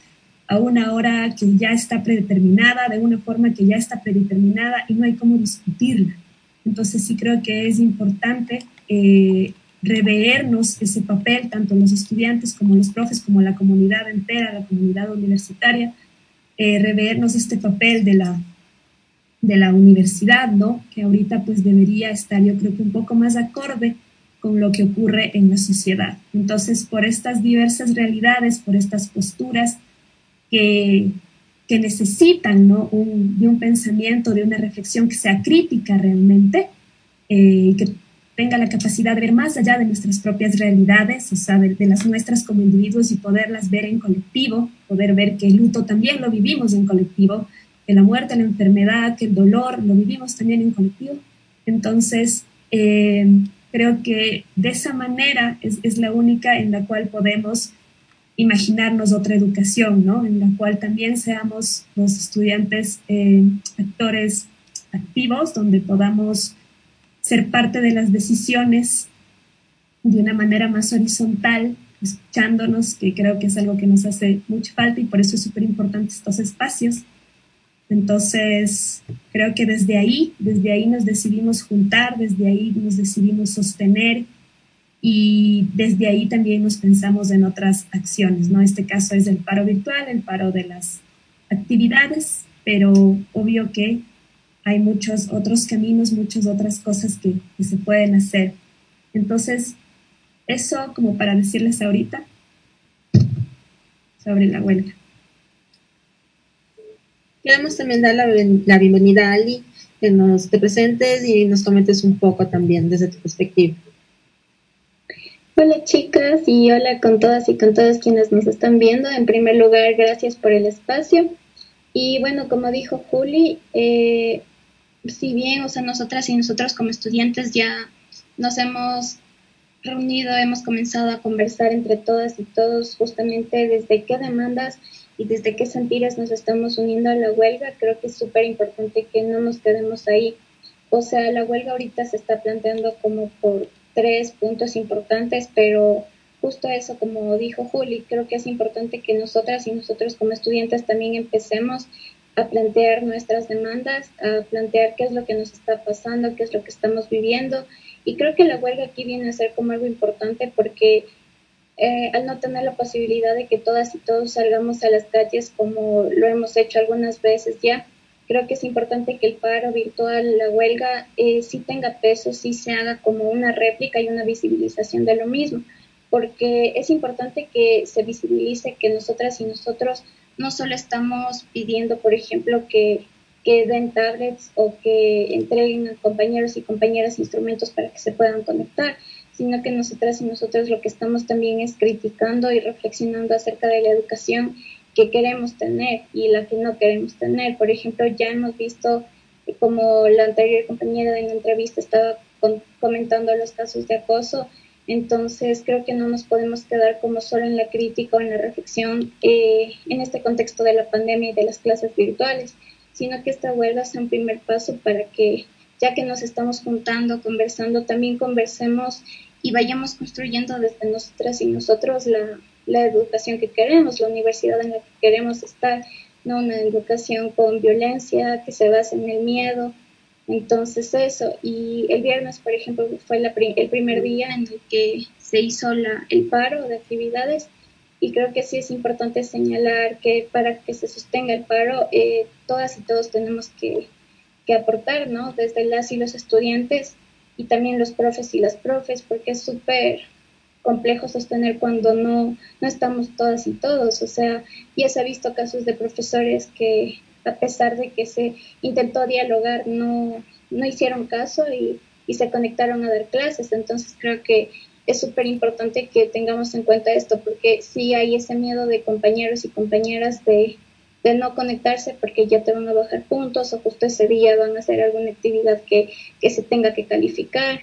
a una hora que ya está predeterminada, de una forma que ya está predeterminada y no hay cómo discutirla. Entonces sí creo que es importante eh, revernos ese papel, tanto los estudiantes como los profes, como la comunidad entera, la comunidad universitaria, eh, revernos este papel de la, de la universidad, ¿no? Que ahorita pues debería estar yo creo que un poco más acorde con lo que ocurre en la sociedad. Entonces, por estas diversas realidades, por estas posturas, que, que necesitan ¿no? de un pensamiento, de una reflexión que sea crítica realmente, eh, que tenga la capacidad de ver más allá de nuestras propias realidades, o sea, de, las nuestras como individuos y poderlas ver en colectivo, poder ver que el luto también lo vivimos en colectivo, que la muerte, la enfermedad, que el dolor lo vivimos también en colectivo. Entonces, eh, creo que de esa manera es, es, la única en la cual podemos imaginarnos otra educación, ¿no? En la cual también seamos los estudiantes eh, actores activos, donde podamos ser parte de las decisiones de una manera más horizontal, escuchándonos, que creo que es algo que nos hace mucha falta y por eso es súper importante estos espacios. Entonces, creo que desde ahí, desde ahí nos decidimos juntar, desde ahí nos decidimos sostener y desde ahí también nos pensamos en otras acciones, ¿no? Este caso es el paro virtual, el paro de las actividades, pero obvio que hay muchos otros caminos, muchas otras cosas que, que se pueden hacer. Entonces, eso como para decirles ahorita sobre la huelga. Queremos también dar la, bienvenida a Ali, que nos te presentes y nos comentes un poco también desde tu perspectiva. Hola chicas y hola con todas y con todos quienes nos están viendo. En primer lugar, gracias por el espacio. Y bueno, como dijo Juli, eh, si bien, o sea, nosotras y nosotros como estudiantes ya nos hemos reunido, hemos comenzado a conversar entre todas y todos justamente desde qué demandas y desde qué sentires nos estamos uniendo a la huelga, creo que es súper importante que no nos quedemos ahí. O sea, la huelga ahorita se está planteando como por tres puntos importantes, pero justo eso, como dijo Juli, creo que es importante que nosotras y nosotros como estudiantes también empecemos a plantear nuestras demandas, a plantear qué es lo que nos está pasando, qué es lo que estamos viviendo. Y creo que la huelga aquí viene a ser como algo importante porque eh, al no tener la posibilidad de que todas y todos salgamos a las calles como lo hemos hecho algunas veces ya, creo que es importante que el paro virtual, la huelga, eh, sí tenga peso, sí se haga como una réplica y una visibilización de lo mismo, porque es importante que se visibilice que nosotras y nosotros no solo estamos pidiendo, por ejemplo, que, que den tablets o que entreguen a compañeros y compañeras instrumentos para que se puedan conectar, sino que nosotras y nosotros lo que estamos también es criticando y reflexionando acerca de la educación que queremos tener y la que no queremos tener. Por ejemplo, ya hemos visto como la anterior compañera de la entrevista estaba comentando los casos de acoso, entonces creo que no nos podemos quedar como solo en la crítica o en la reflexión eh, en este contexto de la pandemia y de las clases virtuales, sino que esta huelga sea un primer paso para que ya que nos estamos juntando, conversando, también conversemos y vayamos construyendo desde nosotras y nosotros la, la educación que queremos, la universidad en la que queremos estar, ¿no? Una educación con violencia que se basa en el miedo. Entonces eso, y el viernes, por ejemplo, fue el primer día en el que se hizo la, el paro de actividades y creo que sí es importante señalar que para que se sostenga el paro, eh, todas y todos tenemos que, que, aportar, ¿no? Desde las y los estudiantes y también los profes y las profes, porque es súper complejo sostener cuando no, no estamos todas y todos. O sea, ya se ha visto casos de profesores que a pesar de que se intentó dialogar, no, no hicieron caso y, y se conectaron a dar clases. Entonces creo que es súper importante que tengamos en cuenta esto, porque sí hay ese miedo de compañeros y compañeras de, de no conectarse porque ya te van a bajar puntos o justo ese día van a hacer alguna actividad que, que se tenga que calificar.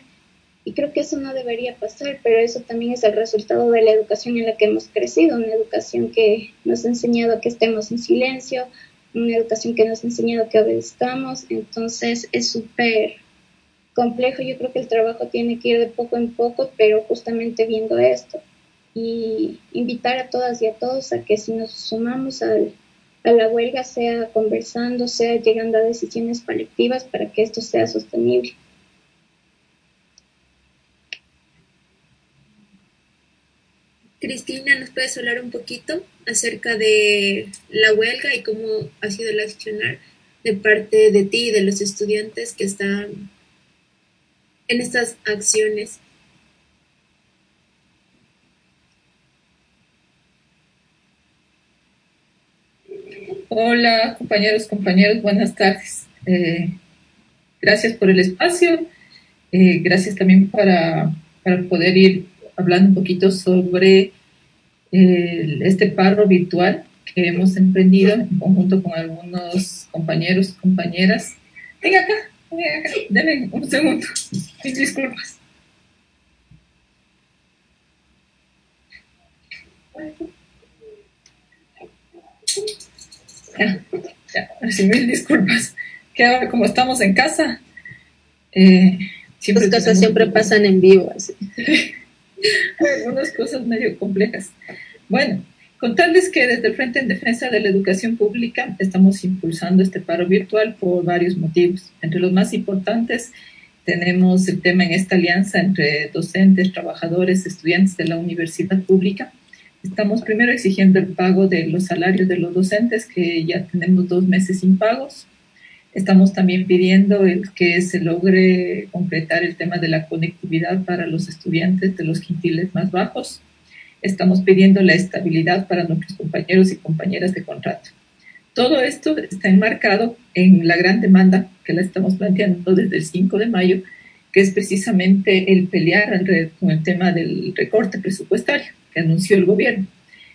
Y creo que eso no debería pasar, pero eso también es el resultado de la educación en la que hemos crecido, una educación que nos ha enseñado que estemos en silencio, una educación que nos ha enseñado que obedezcamos, entonces es súper complejo, yo creo que el trabajo tiene que ir de poco en poco, pero justamente viendo esto y invitar a todas y a todos a que si nos sumamos al, a la huelga, sea conversando, sea llegando a decisiones colectivas para que esto sea sostenible. Cristina, ¿nos puedes hablar un poquito acerca de la huelga y cómo ha sido el accionar de parte de ti y de los estudiantes que están en estas acciones? Hola, compañeros, compañeros, buenas tardes. Eh, gracias por el espacio. Eh, gracias también para, para poder ir hablando un poquito sobre este paro virtual que hemos emprendido en conjunto con algunos compañeros, compañeras. Venga acá, venga acá, denme un segundo. Mis disculpas. Ya, ya, mil disculpas. Que ahora como estamos en casa, eh, siempre Las cosas siempre pasan en vivo. Así. algunas cosas medio complejas. Bueno, contarles que desde el Frente en Defensa de la Educación Pública estamos impulsando este paro virtual por varios motivos. Entre los más importantes tenemos el tema en esta alianza entre docentes, trabajadores, estudiantes de la universidad pública. Estamos primero exigiendo el pago de los salarios de los docentes, que ya tenemos dos meses sin pagos. Estamos también pidiendo el que se logre completar el tema de la conectividad para los estudiantes de los quintiles más bajos. Estamos pidiendo la estabilidad para nuestros compañeros y compañeras de contrato. Todo esto está enmarcado en la gran demanda que la estamos planteando desde el 5 de mayo, que es precisamente el pelear con el tema del recorte presupuestario anunció el gobierno.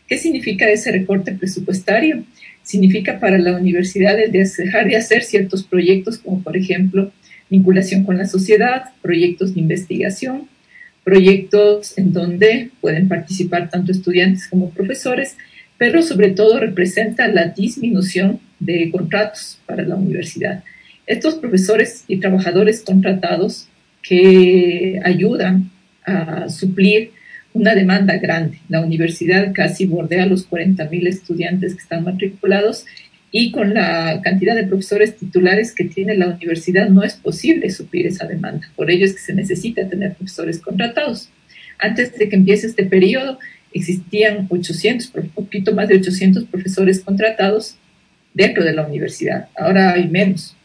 ¿Qué significa ese recorte presupuestario? significa para la universidad el dejar de hacer ciertos proyectos como por ejemplo vinculación con la sociedad, proyectos de investigación, proyectos en donde pueden participar tanto estudiantes como profesores, pero sobre todo representa la disminución de contratos para la universidad. Estos profesores y trabajadores contratados que ayudan a suplir una demanda grande. La universidad casi bordea los 40.000 estudiantes que están matriculados y con la cantidad de profesores titulares que tiene la universidad no es posible suplir esa demanda. Por ello es que se necesita tener profesores contratados. Antes de que empiece este periodo existían 800, un poquito más de 800 profesores contratados dentro de la universidad. Ahora hay menos.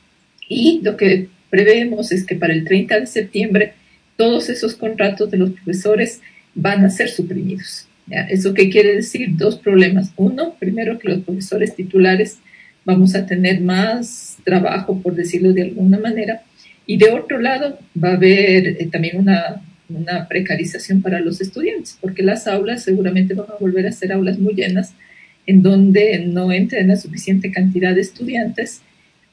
Y lo que prevemos es que para el 30 de septiembre todos esos contratos de los profesores van a ser suprimidos. ¿Eso qué quiere decir? Dos problemas. Uno, primero que los profesores titulares vamos a tener más trabajo, por decirlo de alguna manera, y de otro lado va a haber eh, también una, una precarización para los estudiantes, porque las aulas seguramente van a volver a ser aulas muy llenas, en donde no entren la suficiente cantidad de estudiantes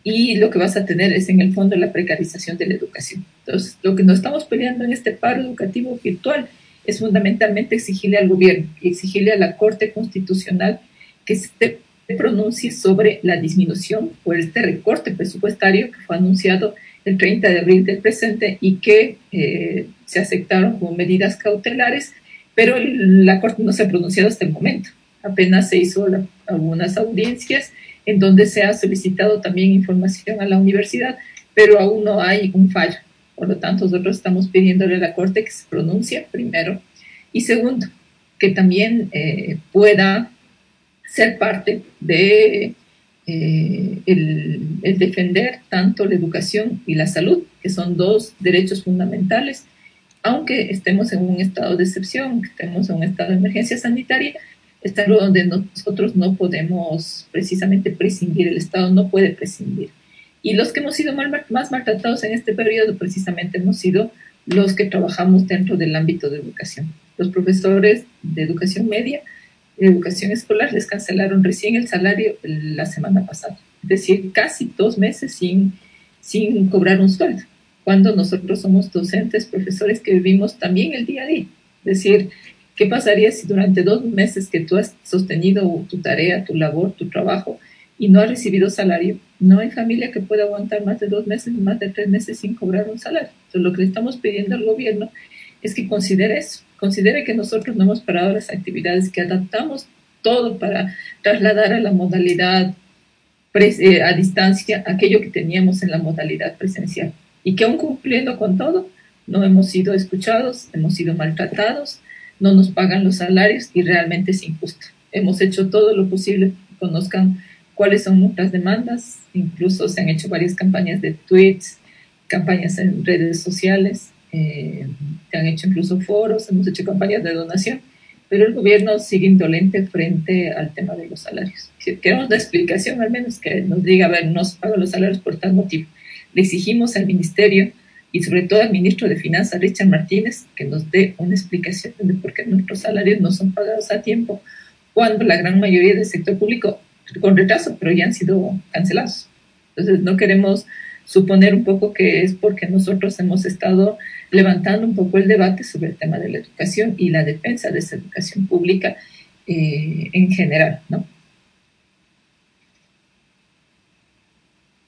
y lo que vas a tener es en el fondo la precarización de la educación. Entonces, lo que nos estamos peleando en este paro educativo virtual es fundamentalmente exigirle al gobierno exigirle a la Corte Constitucional que se pronuncie sobre la disminución o este recorte presupuestario que fue anunciado el 30 de abril del presente y que eh, se aceptaron como medidas cautelares, pero la Corte no se ha pronunciado hasta el momento. Apenas se hizo algunas audiencias en donde se ha solicitado también información a la universidad, pero aún no hay un fallo. Por lo tanto, nosotros estamos pidiéndole a la Corte que se pronuncie primero y segundo, que también eh, pueda ser parte de eh, el, defender tanto la educación y la salud, que son dos derechos fundamentales, aunque estemos en un estado de excepción, estemos en un estado de emergencia sanitaria, es donde nosotros no podemos precisamente prescindir, el Estado no puede prescindir. Y los que hemos sido más maltratados en este periodo precisamente hemos sido los que trabajamos dentro del ámbito de educación. Los profesores de educación media, de educación escolar, les cancelaron recién el salario la semana pasada. Es decir, casi dos meses sin, sin cobrar un sueldo, cuando nosotros somos docentes, profesores que vivimos también el día a día. Es decir, ¿qué pasaría si durante dos meses que tú has sostenido tu tarea, tu labor, tu trabajo y no has recibido salario? No hay familia que pueda aguantar más de dos meses, más de tres meses sin cobrar un salario. Entonces, lo que le estamos pidiendo al gobierno es que considere eso, considere que nosotros no hemos parado las actividades, que adaptamos todo para trasladar a la modalidad eh, a distancia aquello que teníamos en la modalidad presencial y que aún cumpliendo con todo, no hemos sido escuchados, hemos sido maltratados, no nos pagan los salarios y realmente es injusto. Hemos hecho todo lo posible conozcan cuáles son nuestras demandas, incluso se han hecho varias campañas de tweets, campañas en redes sociales, eh, se han hecho incluso foros, hemos hecho campañas de donación, pero el gobierno sigue indolente frente al tema de los salarios. Queremos una explicación, al menos que nos diga, a ver, no se pagan los salarios por tal motivo. Le exigimos al ministerio y sobre todo al ministro de Finanzas, Richard Martínez, que nos dé una explicación de por qué nuestros salarios no son pagados a tiempo, cuando la gran mayoría del sector público, con retraso, pero ya han sido cancelados. Entonces, no queremos suponer un poco que es porque nosotros hemos estado levantando un poco el debate sobre el tema de la educación y la defensa de esa educación pública eh, en general, ¿no?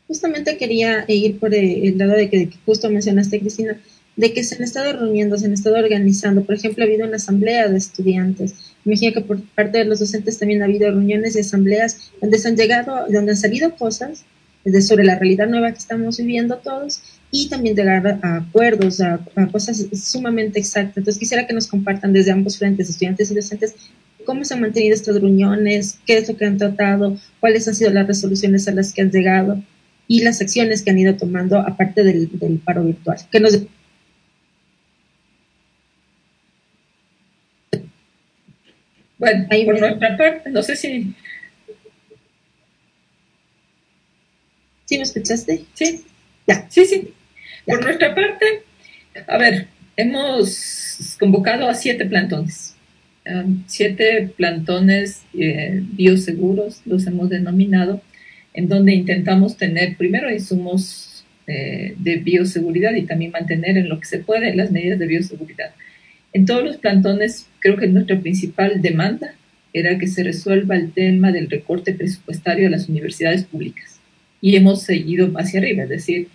Justamente quería ir por el lado de que, justo mencionaste, Cristina, de que se han estado reuniendo, se han estado organizando. Por ejemplo, ha habido una asamblea de estudiantes. Imagino que por parte de los docentes también ha habido reuniones y asambleas donde se han llegado, donde han salido cosas de sobre la realidad nueva que estamos viviendo todos y también llegar a acuerdos, a, cosas sumamente exactas. Entonces quisiera que nos compartan desde ambos frentes, estudiantes y docentes, cómo se han mantenido estas reuniones, qué es lo que han tratado, cuáles han sido las resoluciones a las que han llegado y las acciones que han ido tomando aparte del, del paro virtual. Que. Bueno, ahí por nuestra parte, no sé si... ¿Sí me escuchaste? Sí. Ya. Sí, sí. Por nuestra parte, a ver, hemos convocado a siete plantones. Um, siete plantones eh, bioseguros, los hemos denominado, en donde intentamos tener primero insumos eh, de bioseguridad y también mantener en lo que se puede las medidas de bioseguridad. En todos los plantones, creo que nuestra principal demanda era que se resuelva el tema del recorte presupuestario a las universidades públicas. Y hemos seguido hacia arriba, es decir,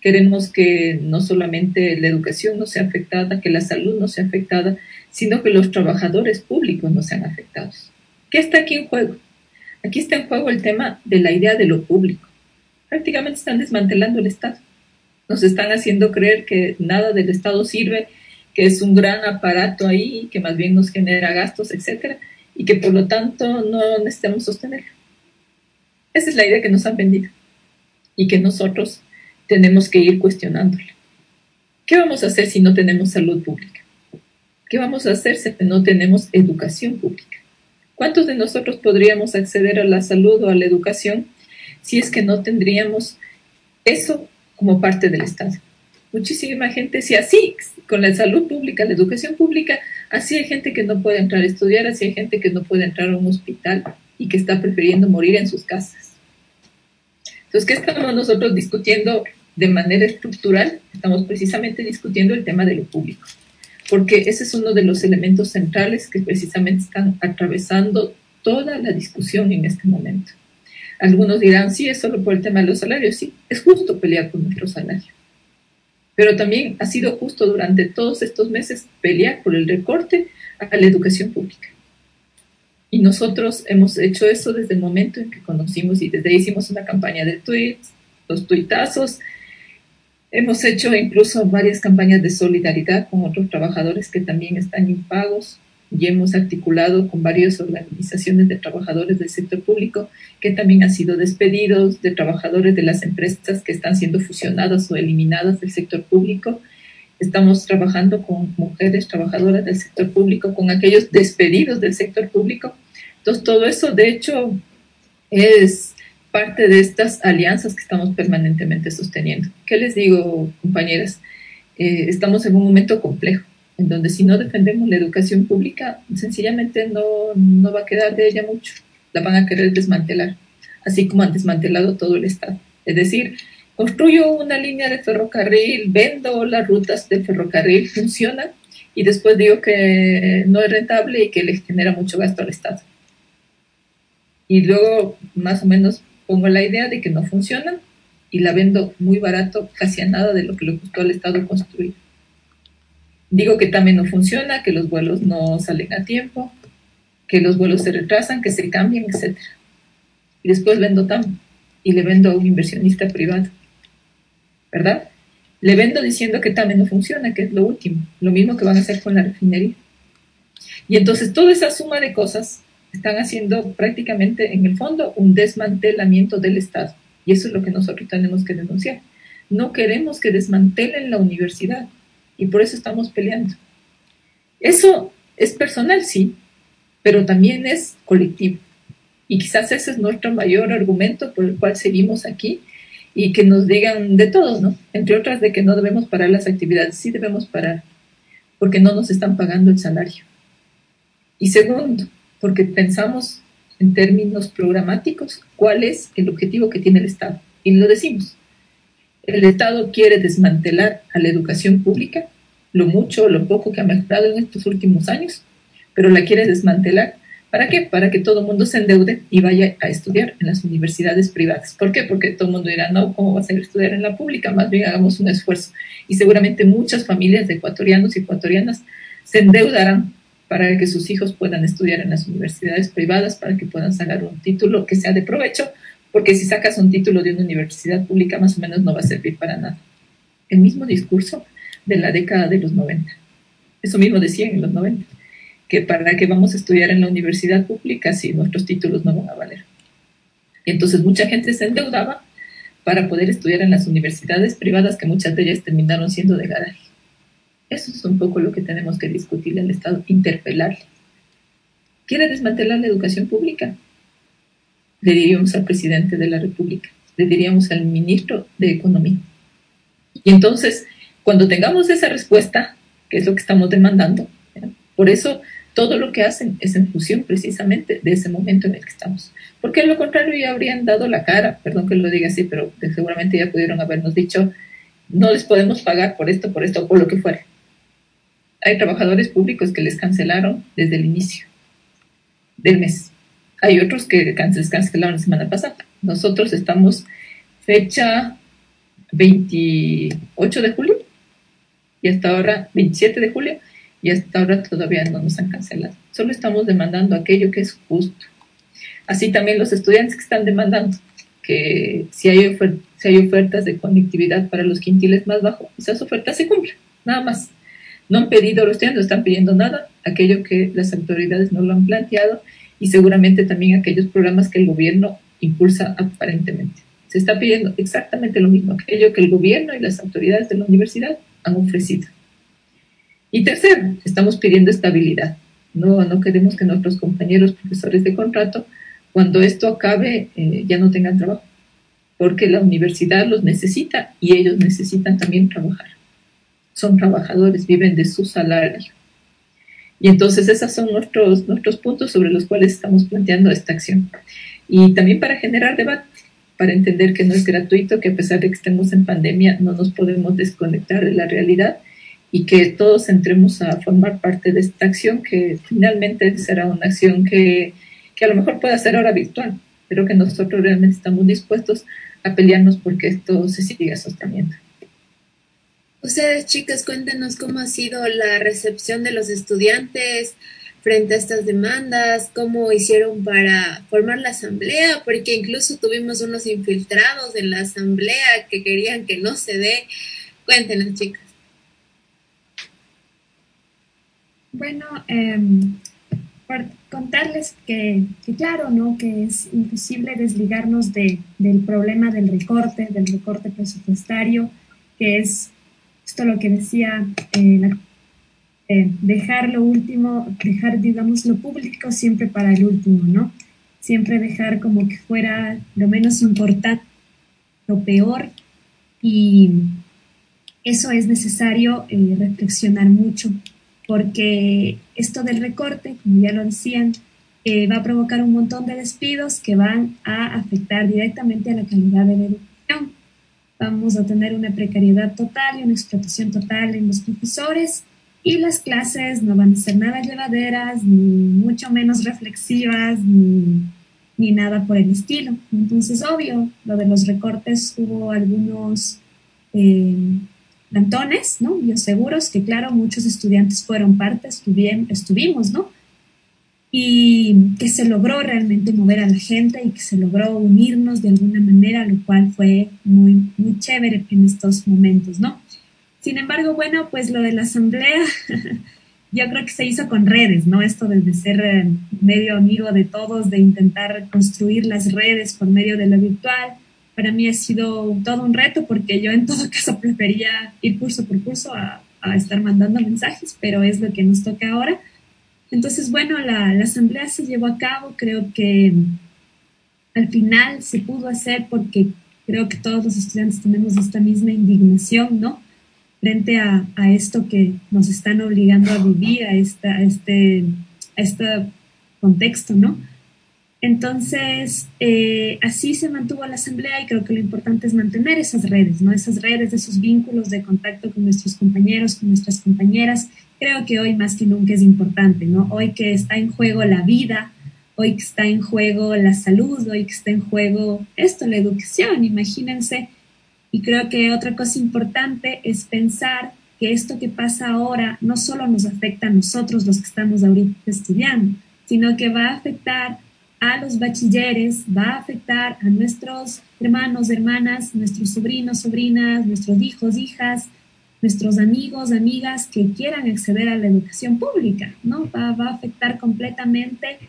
queremos que no solamente la educación no sea afectada, que la salud no sea afectada, sino que los trabajadores públicos no sean afectados. ¿Qué está aquí en juego? Aquí está en juego el tema de la idea de lo público. Prácticamente están desmantelando el Estado. Nos están haciendo creer que nada del Estado sirve, que es un gran aparato ahí, que más bien nos genera gastos, etcétera, y que por lo tanto no necesitamos sostenerlo. Esa es la idea que nos han vendido y que nosotros tenemos que ir cuestionándole. ¿Qué vamos a hacer si no tenemos salud pública? ¿Qué vamos a hacer si no tenemos educación pública? ¿Cuántos de nosotros podríamos acceder a la salud o a la educación si es que no tendríamos eso como parte del Estado? Muchísima gente, si así, con la salud pública, la educación pública, así hay gente que no puede entrar a estudiar, así hay gente que no puede entrar a un hospital y que está prefiriendo morir en sus casas. Entonces, ¿qué estamos nosotros discutiendo de manera estructural? Estamos precisamente discutiendo el tema de lo público porque ese es uno de los elementos centrales que precisamente están atravesando toda la discusión en este momento. Algunos dirán, sí, es solo por el tema de los salarios, sí, es justo pelear por nuestro salario. Pero también ha sido justo durante todos estos meses pelear por el recorte a la educación pública. Y nosotros hemos hecho eso desde el momento en que conocimos y desde ahí hicimos una campaña de tweets, los tuitazos. Hemos hecho incluso varias campañas de solidaridad con otros trabajadores que también están impagos y hemos articulado con varias organizaciones de trabajadores del sector público que también han sido despedidos, de trabajadores de las empresas que están siendo fusionadas o eliminadas del sector público. Estamos trabajando con mujeres trabajadoras del sector público, con aquellos despedidos del sector público. Entonces, todo eso, de hecho, es parte de estas alianzas que estamos permanentemente sosteniendo. ¿Qué les digo, compañeras? Eh, estamos en un momento complejo en donde si no defendemos la educación pública, sencillamente no, no va a quedar de ella mucho, la van a querer desmantelar, así como han desmantelado todo el Estado. Es decir, construyo una línea de ferrocarril, vendo las rutas del ferrocarril, funciona, y después digo que no es rentable y que le genera mucho gasto al Estado. Y luego más o menos pongo la idea de que no funciona y la vendo muy barato, casi a nada de lo que le costó al Estado construir. Digo que también no funciona, que los vuelos no salen a tiempo, que los vuelos se retrasan, que se cambian, etc. Y después vendo TAM y le vendo a un inversionista privado. ¿Verdad? Le vendo diciendo que también no funciona, que es lo último. Lo mismo que van a hacer con la refinería. Y entonces toda esa suma de cosas están haciendo prácticamente en el fondo un desmantelamiento del Estado. Y eso es lo que nosotros tenemos que denunciar. No queremos que desmantelen la universidad y por eso estamos peleando. Eso es personal, sí, pero también es colectivo. Y quizás ese es nuestro mayor argumento por el cual seguimos aquí y que nos digan de todos, ¿no? Entre otras de que no debemos parar las actividades, sí debemos parar, porque no nos están pagando el salario. Y segundo, porque pensamos en términos programáticos cuál es el objetivo que tiene el Estado. Y lo decimos, el Estado quiere desmantelar a la educación pública, lo mucho o lo poco que ha mejorado en estos últimos años, pero la quiere desmantelar. ¿Para qué? Para que todo el mundo se endeude y vaya a estudiar en las universidades privadas. ¿Por qué? Porque todo el mundo dirá, no, ¿cómo va a ser estudiar en la pública? Más bien hagamos un esfuerzo. Y seguramente muchas familias de ecuatorianos y ecuatorianas se endeudarán para que sus hijos puedan estudiar en las universidades privadas, para que puedan sacar un título que sea de provecho porque si sacas un título de una universidad pública más o menos no va a servir para nada. El mismo discurso de la década de los 90. Eso mismo decían en los 90, que para qué vamos a estudiar en la universidad pública si nuestros títulos no van a valer. Y entonces mucha gente se endeudaba para poder estudiar en las universidades privadas que muchas de ellas terminaron siendo de garaje. Eso es un poco lo que tenemos que discutir el Estado, interpelarle. ¿Quiere desmantelar la educación pública? Le diríamos al presidente de la República, le diríamos al ministro de Economía. Y entonces, cuando tengamos esa respuesta, que es lo que estamos demandando, por eso todo lo que hacen es en función precisamente de ese momento en el que estamos. Porque a lo contrario ya habrían dado la cara, perdón que lo diga así, pero seguramente ya pudieron habernos dicho, no les podemos pagar por esto, por esto por lo que fuera. Hay trabajadores públicos que les cancelaron desde el inicio del mes hay otros que cancelaron la semana pasada. Nosotros estamos fecha 28 de julio y hasta ahora 27 de julio y hasta ahora todavía no nos han cancelado. Solo estamos demandando aquello que es justo. Así también los estudiantes que están demandando que si hay, ofertas de conectividad para los quintiles más bajos, esas ofertas se cumplen, nada más. No han pedido, los estudiantes no están pidiendo nada, aquello que las autoridades no lo han planteado y seguramente también aquellos programas que el gobierno impulsa aparentemente. Se está pidiendo exactamente lo mismo, aquello que el gobierno y las autoridades de la universidad han ofrecido. Y tercero, estamos pidiendo estabilidad. No, no queremos que nuestros compañeros profesores de contrato, cuando esto acabe, eh, ya no tengan trabajo, porque la universidad los necesita y ellos necesitan también trabajar. Son trabajadores, viven de su salario. Y entonces esos son nuestros, nuestros puntos sobre los cuales estamos planteando esta acción. Y también para generar debate, para entender que no es gratuito, que a pesar de que estemos en pandemia no nos podemos desconectar de la realidad y que todos entremos a formar parte de esta acción que finalmente será una acción que, que a lo mejor pueda ser ahora virtual, pero que nosotros realmente estamos dispuestos a pelearnos porque esto se siga sosteniendo. Ustedes, chicas, cuéntenos cómo ha sido la recepción de los estudiantes frente a estas demandas? ¿Cómo hicieron para formar la asamblea? Porque incluso tuvimos unos infiltrados en la asamblea que querían que no se dé. Cuéntenos, chicas. Bueno, eh, por contarles que, que, claro, ¿no? Que es imposible desligarnos de, del problema del recorte, del recorte presupuestario, que es esto lo que decía eh, eh, dejar lo último, dejar, digamos, lo público siempre para el último, ¿no? Siempre dejar como que fuera lo menos importante, lo peor, y eso es necesario eh, reflexionar mucho, porque esto del recorte, como ya lo decían, va a provocar un montón de despidos que van a afectar directamente a la calidad de la educación. Vamos a tener una precariedad total y una explotación total en los profesores y las clases no van a ser nada llevaderas, ni mucho menos reflexivas, ni, ni nada por el estilo. Entonces, obvio, lo de los recortes hubo algunos eh, plantones, ¿no? Bioseguros, que claro, muchos estudiantes fueron parte, estuvimos, ¿no? Y que se logró realmente mover a la gente y que se logró unirnos de alguna manera, lo cual fue muy, muy chévere en estos momentos, ¿no? Sin embargo, bueno, pues lo de la asamblea, yo creo que se hizo con redes, ¿no? Esto de ser eh, medio amigo de todos, de intentar construir las redes por medio de lo virtual, para mí ha sido todo un reto porque yo en todo caso prefería ir curso por curso a, a estar mandando mensajes, pero es lo que nos toca ahora. Entonces, bueno, la, asamblea se llevó a cabo, creo que al final se pudo hacer porque creo que todos los estudiantes tenemos esta misma indignación, ¿no? frente a, a, esto que nos están obligando a vivir, a, esta, a, este, a este contexto, ¿no? Entonces, eh, así se mantuvo la asamblea y creo que lo importante es mantener esas redes, ¿no? Esas redes, esos vínculos de contacto con nuestros compañeros, con nuestras compañeras. Creo que hoy más que nunca es importante, ¿no? Hoy que está en juego la vida, hoy que está en juego la salud, hoy que está en juego esto, la educación, imagínense y creo que otra cosa importante es pensar que esto que pasa ahora no solo nos afecta a nosotros los que estamos ahorita estudiando, sino que va a afectar a los bachilleres, va a afectar a nuestros hermanos, hermanas, nuestros sobrinos, sobrinas, nuestros hijos, hijas, nuestros amigos, amigas que quieran acceder a la educación pública, ¿no? Va, a afectar completamente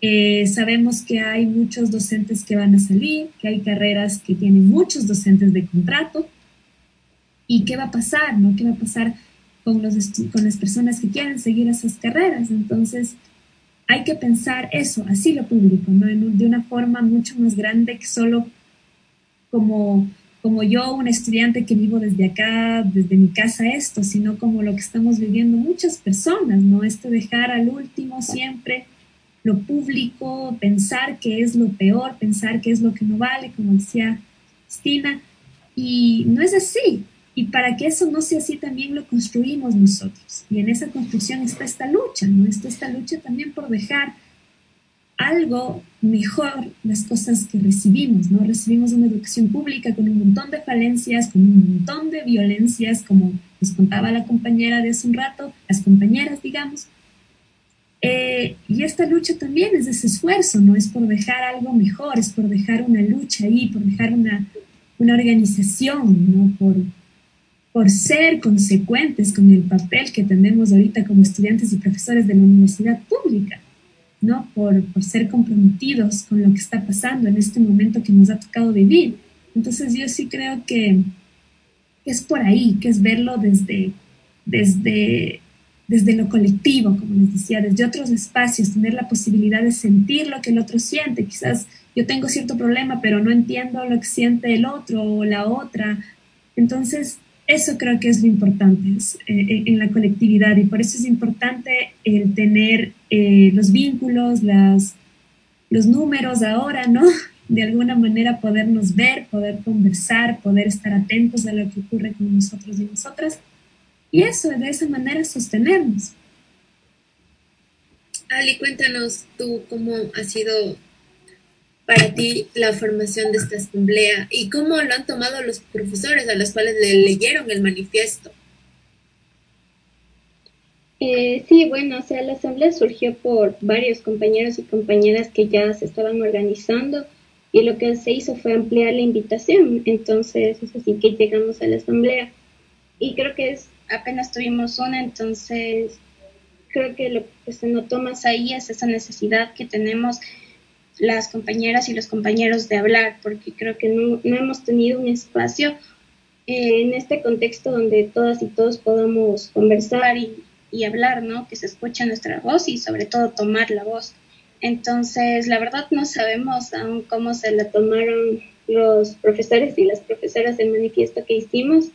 eh, sabemos que hay muchos docentes que van a salir, que hay carreras que tienen muchos docentes de contrato. ¿Y qué va a pasar? No? ¿Qué va a pasar con, los con las personas que quieren seguir esas carreras? Entonces, hay que pensar eso, así lo público, ¿no? de una forma mucho más grande que solo como, como yo, un estudiante que vivo desde acá, desde mi casa, esto, sino como lo que estamos viviendo muchas personas, ¿no? Esto dejar al último siempre lo público, pensar que es lo peor, pensar que es lo que no vale, como decía Cristina, y no es así. Y para que eso no sea así, también lo construimos nosotros. Y en esa construcción está esta lucha, ¿no? Está esta lucha también por dejar algo mejor las cosas que recibimos, ¿no? Recibimos una educación pública con un montón de falencias, con un montón de violencias, como nos contaba la compañera de hace un rato, las compañeras, digamos, eh, y esta lucha también es ese esfuerzo, ¿no? Es por dejar algo mejor, es por dejar una lucha ahí, por dejar una, una organización, ¿no? Por, por ser consecuentes con el papel que tenemos ahorita como estudiantes y profesores de la universidad pública, ¿no? Por, por ser comprometidos con lo que está pasando en este momento que nos ha tocado vivir. Entonces yo sí creo que, es por ahí, que es verlo desde, desde desde lo colectivo, como les decía, desde otros espacios, tener la posibilidad de sentir lo que el otro siente. Quizás yo tengo cierto problema, pero no entiendo lo que siente el otro o la otra. Entonces, eso creo que es lo importante eh, en la colectividad y por eso es importante el tener eh, los vínculos, las, los números ahora, ¿no? De alguna manera podernos ver, poder conversar, poder estar atentos a lo que ocurre con nosotros y nosotras y eso, de esa manera sostenernos. Ali, cuéntanos tú cómo ha sido para ti la formación de esta asamblea y cómo lo han tomado los profesores a los cuales le leyeron el manifiesto. Eh, sí, bueno, o sea, la asamblea surgió por varios compañeros y compañeras que ya se estaban organizando y lo que se hizo fue ampliar la invitación. Entonces, es así que llegamos a la asamblea. Y creo que es, apenas tuvimos una, entonces creo que lo que se notó más ahí es esa necesidad que tenemos las compañeras y los compañeros de hablar, porque creo que no, no hemos tenido un espacio eh, en este contexto donde todas y todos podamos conversar y, y hablar, ¿no? Que se escuche nuestra voz y sobre todo tomar la voz. Entonces, la verdad no sabemos aún cómo se la tomaron los profesores y las profesoras del manifiesto que hicimos,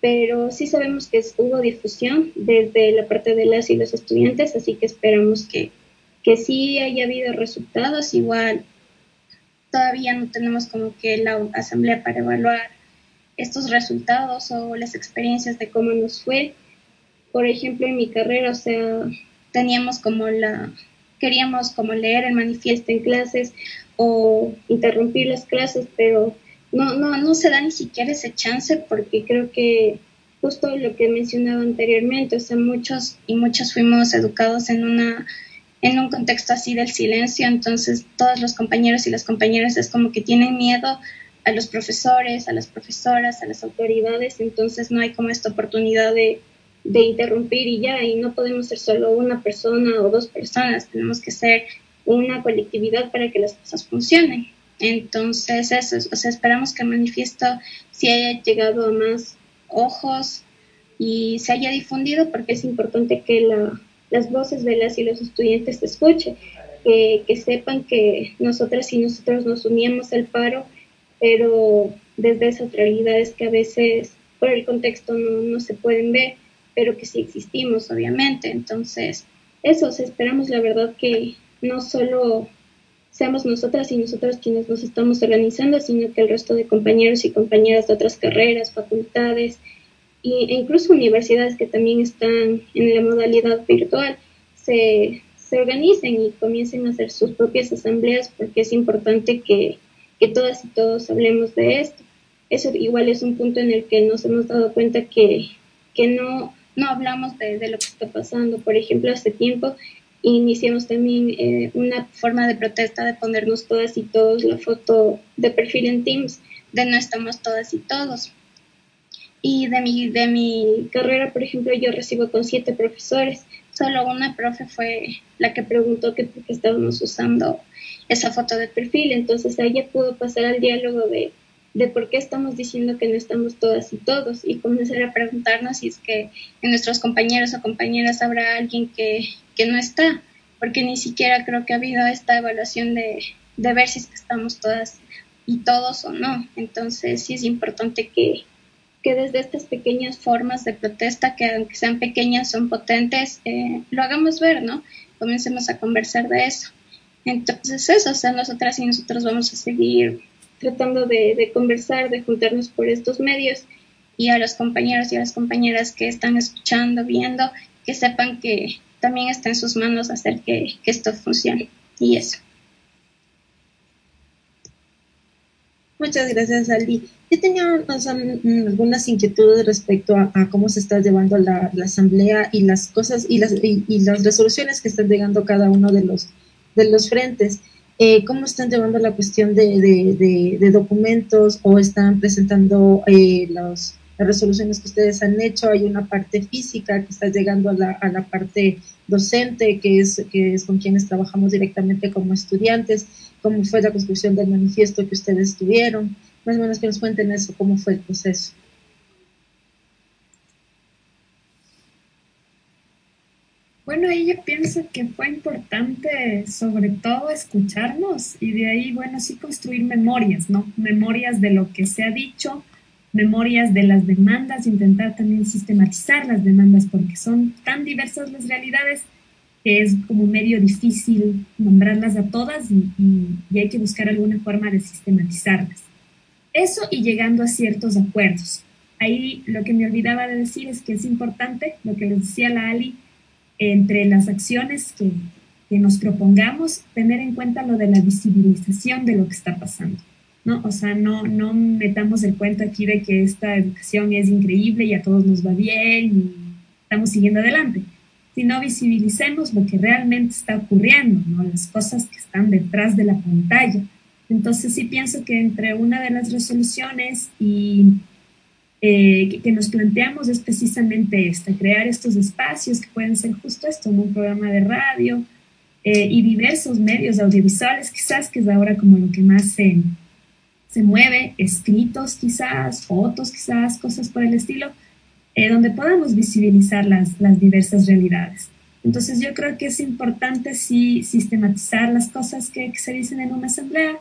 pero sí sabemos que hubo difusión desde la parte de las y los estudiantes, así que esperamos que, que sí haya habido resultados. Igual, todavía no tenemos como que la asamblea para evaluar estos resultados o las experiencias de cómo nos fue. Por ejemplo, en mi carrera, o sea, teníamos como la, queríamos como leer el manifiesto en clases o interrumpir las clases, pero no, no, no se da ni siquiera ese chance porque creo que justo lo que mencionaba anteriormente, o sea, muchos y muchas fuimos educados en una en un contexto así del silencio, entonces todos los compañeros y las compañeras es como que tienen miedo a los profesores, a las profesoras, a las autoridades, entonces no hay como esta oportunidad de, de interrumpir y ya, y no podemos ser solo una persona o dos personas, tenemos que ser una colectividad para que las cosas funcionen. Entonces, eso, o sea, esperamos que el manifiesto sí haya llegado a más ojos y se haya difundido porque es importante que la, las voces de las y los estudiantes se escuchen, que, sepan que nosotras y nosotros nos uníamos al paro pero desde esas realidades que a veces por el contexto no, se pueden ver, pero que sí existimos, obviamente. Entonces, eso, esperamos la verdad que no solo seamos nosotras y nosotros quienes nos estamos organizando, sino que el resto de compañeros y compañeras de otras carreras, facultades e incluso universidades que también están en la modalidad virtual se, se organicen y comiencen a hacer sus propias asambleas porque es importante que que todas y todos hablemos de esto. Eso igual es un punto en el que nos hemos dado cuenta que, que no, no hablamos de, lo que está pasando. Por ejemplo, hace tiempo iniciamos también eh, una forma de protesta de ponernos todas y todos la foto de perfil en Teams de no estamos todas y todos. Y de mi, de mi carrera, por ejemplo, yo recibo con siete profesores. Solo una profe fue la que preguntó que por qué estábamos usando esa foto de perfil. Entonces ella pudo pasar al diálogo de, de por qué estamos diciendo que no estamos todas y todos y comenzar a preguntarnos si es que en nuestros compañeros o compañeras habrá alguien que, que no está, porque ni siquiera creo que ha habido esta evaluación de, de ver si es que estamos todas y todos o no. Entonces sí es importante que, que desde estas pequeñas formas de protesta, que aunque sean pequeñas, son potentes, eh, lo hagamos ver, ¿no? Comencemos a conversar de eso. Entonces eso, o sea, nosotras y nosotros vamos a seguir tratando de, conversar, de juntarnos por estos medios y a los compañeros y a las compañeras que están escuchando, viendo, que sepan que también está en sus manos hacer que, esto funcione. Y eso. Muchas gracias, Aldi. Yo tenía algunas inquietudes respecto a, cómo se está llevando la, asamblea y las cosas y las, y las resoluciones que están llegando cada uno de los de los frentes. Eh, ¿Cómo están llevando la cuestión de, documentos o están presentando eh, las resoluciones que ustedes han hecho? Hay una parte física que está llegando a la, a la parte docente, que es, que es con quienes trabajamos directamente como estudiantes. ¿Cómo fue la construcción del manifiesto que ustedes tuvieron? Más o menos que nos cuenten eso, cómo fue el proceso. Bueno, ella piensa que fue importante sobre todo escucharnos y de ahí, bueno, sí construir memorias, ¿no? Memorias de lo que se ha dicho, memorias de las demandas, intentar también sistematizar las demandas porque son tan diversas las realidades que es como medio difícil nombrarlas a todas y, hay que buscar alguna forma de sistematizarlas. Eso y llegando a ciertos acuerdos. Ahí lo que me olvidaba de decir es que es importante, lo que les decía la Ali, entre las acciones que, que, nos propongamos, tener en cuenta lo de la visibilización de lo que está pasando. ¿no? O sea, no, no metamos el cuento aquí de que esta educación es increíble y a todos nos va bien y estamos siguiendo adelante. Sino visibilicemos lo que realmente está ocurriendo, ¿no? las cosas que están detrás de la pantalla. Entonces sí pienso que entre una de las resoluciones y eh, que, nos planteamos es precisamente esta, crear estos espacios que pueden ser justo esto, un programa de radio eh, y diversos medios audiovisuales, quizás que es ahora como lo que más se, se mueve, escritos quizás, fotos quizás, cosas por el estilo, eh, donde podamos visibilizar las, las diversas realidades. Entonces yo creo que es importante sí sistematizar las cosas que, que, se dicen en una asamblea,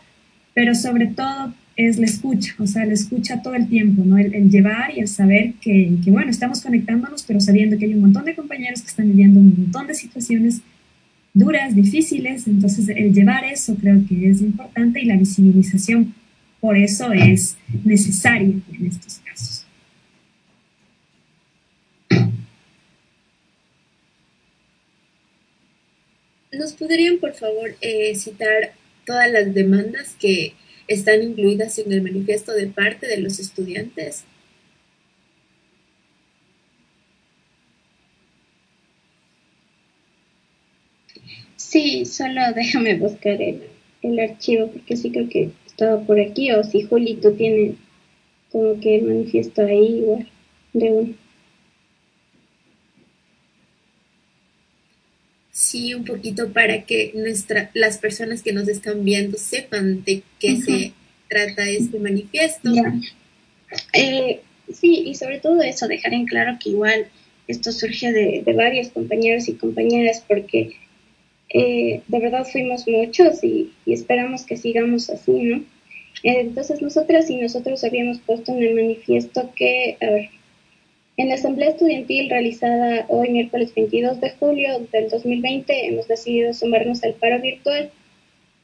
pero sobre todo es la escucha, o sea, la escucha todo el tiempo, ¿no? El, llevar y el saber que, que, bueno, estamos conectándonos, pero sabiendo que hay un montón de compañeros que están viviendo un montón de situaciones duras, difíciles, entonces el llevar eso creo que es importante y la visibilización por eso es necesaria en estos casos. ¿Nos podrían, por favor, eh, citar todas las demandas que están incluidas en el manifiesto de parte de los estudiantes? Sí, solo déjame buscar el, el archivo porque sí creo que estaba por aquí o si Juli tú tienes como que el manifiesto ahí igual de uno. Sí un poquito para que nuestra, las personas que nos están viendo sepan de qué se trata este manifiesto. Eh, sí, y sobre todo eso, dejar en claro que igual esto surge de, de varios compañeros y compañeras porque eh, de verdad fuimos muchos y, y, esperamos que sigamos así, ¿no? Entonces nosotras y nosotros habíamos puesto en el manifiesto que, a ver, en la asamblea estudiantil realizada hoy miércoles 22 de julio del 2020 hemos decidido sumarnos al paro virtual.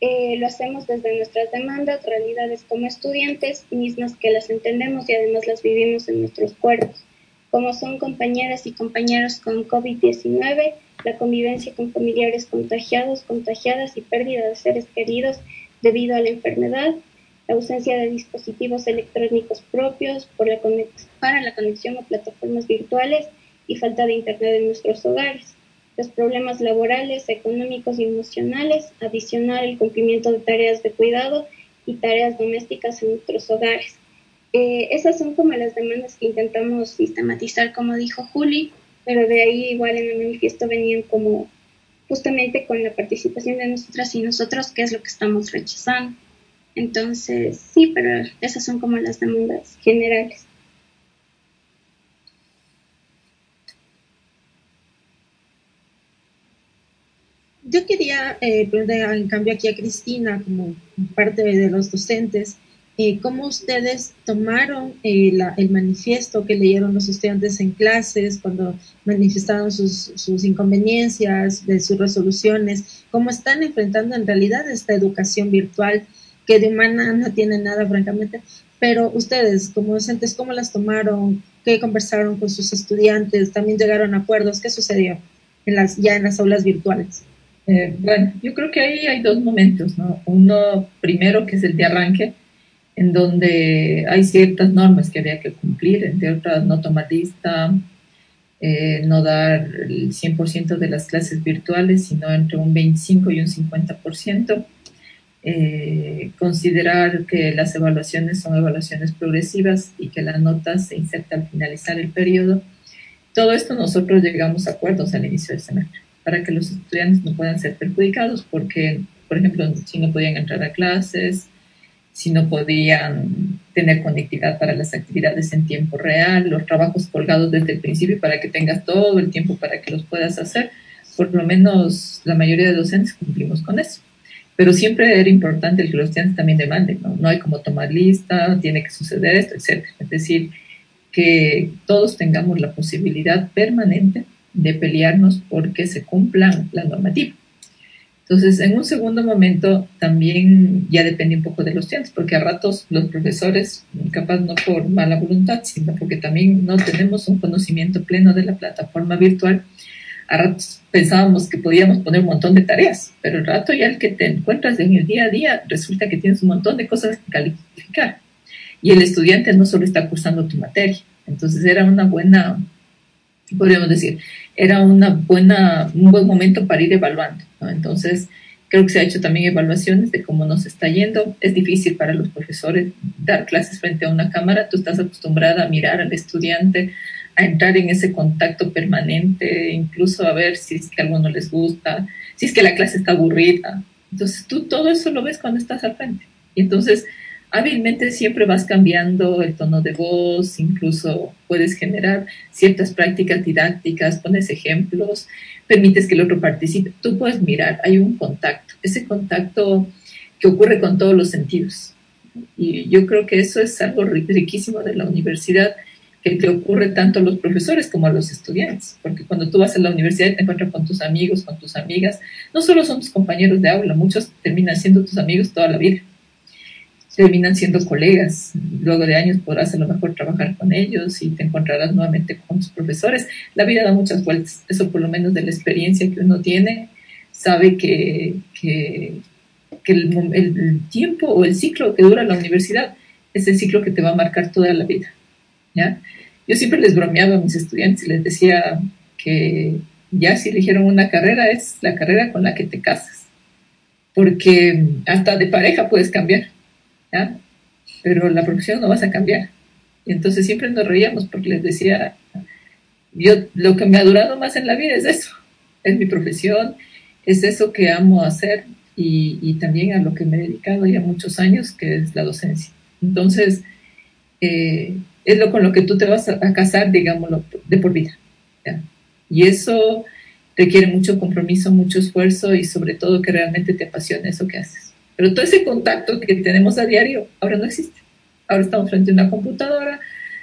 Eh, lo hacemos desde nuestras demandas, realidades como estudiantes, mismas que las entendemos y además las vivimos en nuestros cuerpos. Como son compañeras y compañeros con COVID-19, la convivencia con familiares contagiados, contagiadas y pérdida de seres queridos debido a la enfermedad, la ausencia de dispositivos electrónicos propios por la para la conexión a plataformas virtuales y falta de Internet en nuestros hogares, los problemas laborales, económicos y emocionales, adicional el cumplimiento de tareas de cuidado y tareas domésticas en nuestros hogares. Eh, esas son como las demandas que intentamos sistematizar, como dijo Juli, pero de ahí igual en el manifiesto venían como justamente con la participación de nosotras y nosotros, qué es lo que estamos rechazando. Entonces, sí, pero esas son como las demandas generales. Yo quería eh, preguntar, en cambio, aquí a Cristina, como parte de los docentes, eh, ¿cómo ustedes tomaron eh, el manifiesto que leyeron los estudiantes en clases cuando manifestaron sus, sus inconveniencias, de sus resoluciones? ¿Cómo están enfrentando en realidad esta educación virtual? Que de humana no tiene nada, francamente. Pero ustedes, como docentes, ¿cómo las tomaron? ¿Qué conversaron con sus estudiantes? ¿También llegaron a acuerdos? ¿Qué sucedió en las, ya en las aulas virtuales? Eh, bueno, yo creo que ahí hay dos momentos, ¿no? Uno primero que es el de arranque, en donde hay ciertas normas que había que cumplir, entre otras no tomar lista, eh, no dar el 100% de las clases virtuales, sino entre un 25 y un 50%. Eh, considerar que las evaluaciones son evaluaciones progresivas y que la nota se inserta al finalizar el periodo. Todo esto nosotros llegamos a acuerdos al inicio del semestre para que los estudiantes no puedan ser perjudicados porque, por ejemplo, si no podían entrar a clases, si no podían tener conectividad para las actividades en tiempo real, los trabajos colgados desde el principio para que tengas todo el tiempo para que los puedas hacer, por lo menos la mayoría de docentes cumplimos con eso pero siempre era importante el que los estudiantes también demanden, ¿no? No hay como tomar lista, tiene que suceder esto, etc. Es decir, que todos tengamos la posibilidad permanente de pelearnos porque se cumplan la normativa. Entonces, en un segundo momento, también ya depende un poco de los estudiantes, porque a ratos los profesores, capaz no por mala voluntad, sino porque también no tenemos un conocimiento pleno de la plataforma virtual, a ratos pensábamos que podíamos poner un montón de tareas, pero el rato ya el que te encuentras en el día a día resulta que tienes un montón de cosas que calificar. Y el estudiante no solo está cursando tu materia. Entonces era una buena podríamos decir. Era una buena, un buen momento para ir evaluando. Entonces, creo que se ha hecho también evaluaciones de cómo nos está yendo. Es difícil para los profesores dar clases frente a una cámara. Tú estás acostumbrada a mirar al estudiante, a entrar en ese contacto permanente, incluso a ver si es que algo no les gusta, si es que la clase está aburrida. Entonces, tú todo eso lo ves cuando estás al frente. Y entonces, hábilmente siempre vas cambiando el tono de voz, incluso puedes generar ciertas prácticas didácticas, pones ejemplos, permites que el otro participe. Tú puedes mirar, hay un contacto, ese contacto que ocurre con todos los sentidos. Y yo creo que eso es algo riquísimo de la universidad, te ocurre tanto a los profesores como a los estudiantes, porque cuando tú vas a la universidad y te encuentras con tus amigos, con tus amigas, no solo son tus compañeros de aula, muchos terminan siendo tus amigos toda la vida terminan siendo colegas. Luego de años podrás a lo mejor trabajar con ellos y te encontrarás nuevamente con tus profesores. La vida da muchas vueltas. Eso por lo menos de la experiencia que uno tiene, sabe que, que, el, tiempo o el ciclo que dura la universidad es el ciclo que te va a marcar toda la vida. ¿Ya? Yo siempre les bromeaba a mis estudiantes y les decía que ya si eligieron una carrera es la carrera con la que te casas. Porque hasta de pareja puedes cambiar pero la profesión no vas a cambiar. Y entonces siempre nos reíamos porque les decía, yo lo que me ha durado más en la vida es eso, es mi profesión, es eso que amo hacer y, también a lo que me he dedicado ya muchos años, que es la docencia. Entonces, eh, es lo con lo que tú te vas a, casar, digámoslo, de por vida. Y eso requiere mucho compromiso, mucho esfuerzo y sobre todo que realmente te apasione eso que haces. Pero todo ese contacto que tenemos a diario ahora no existe. Ahora estamos frente a una computadora,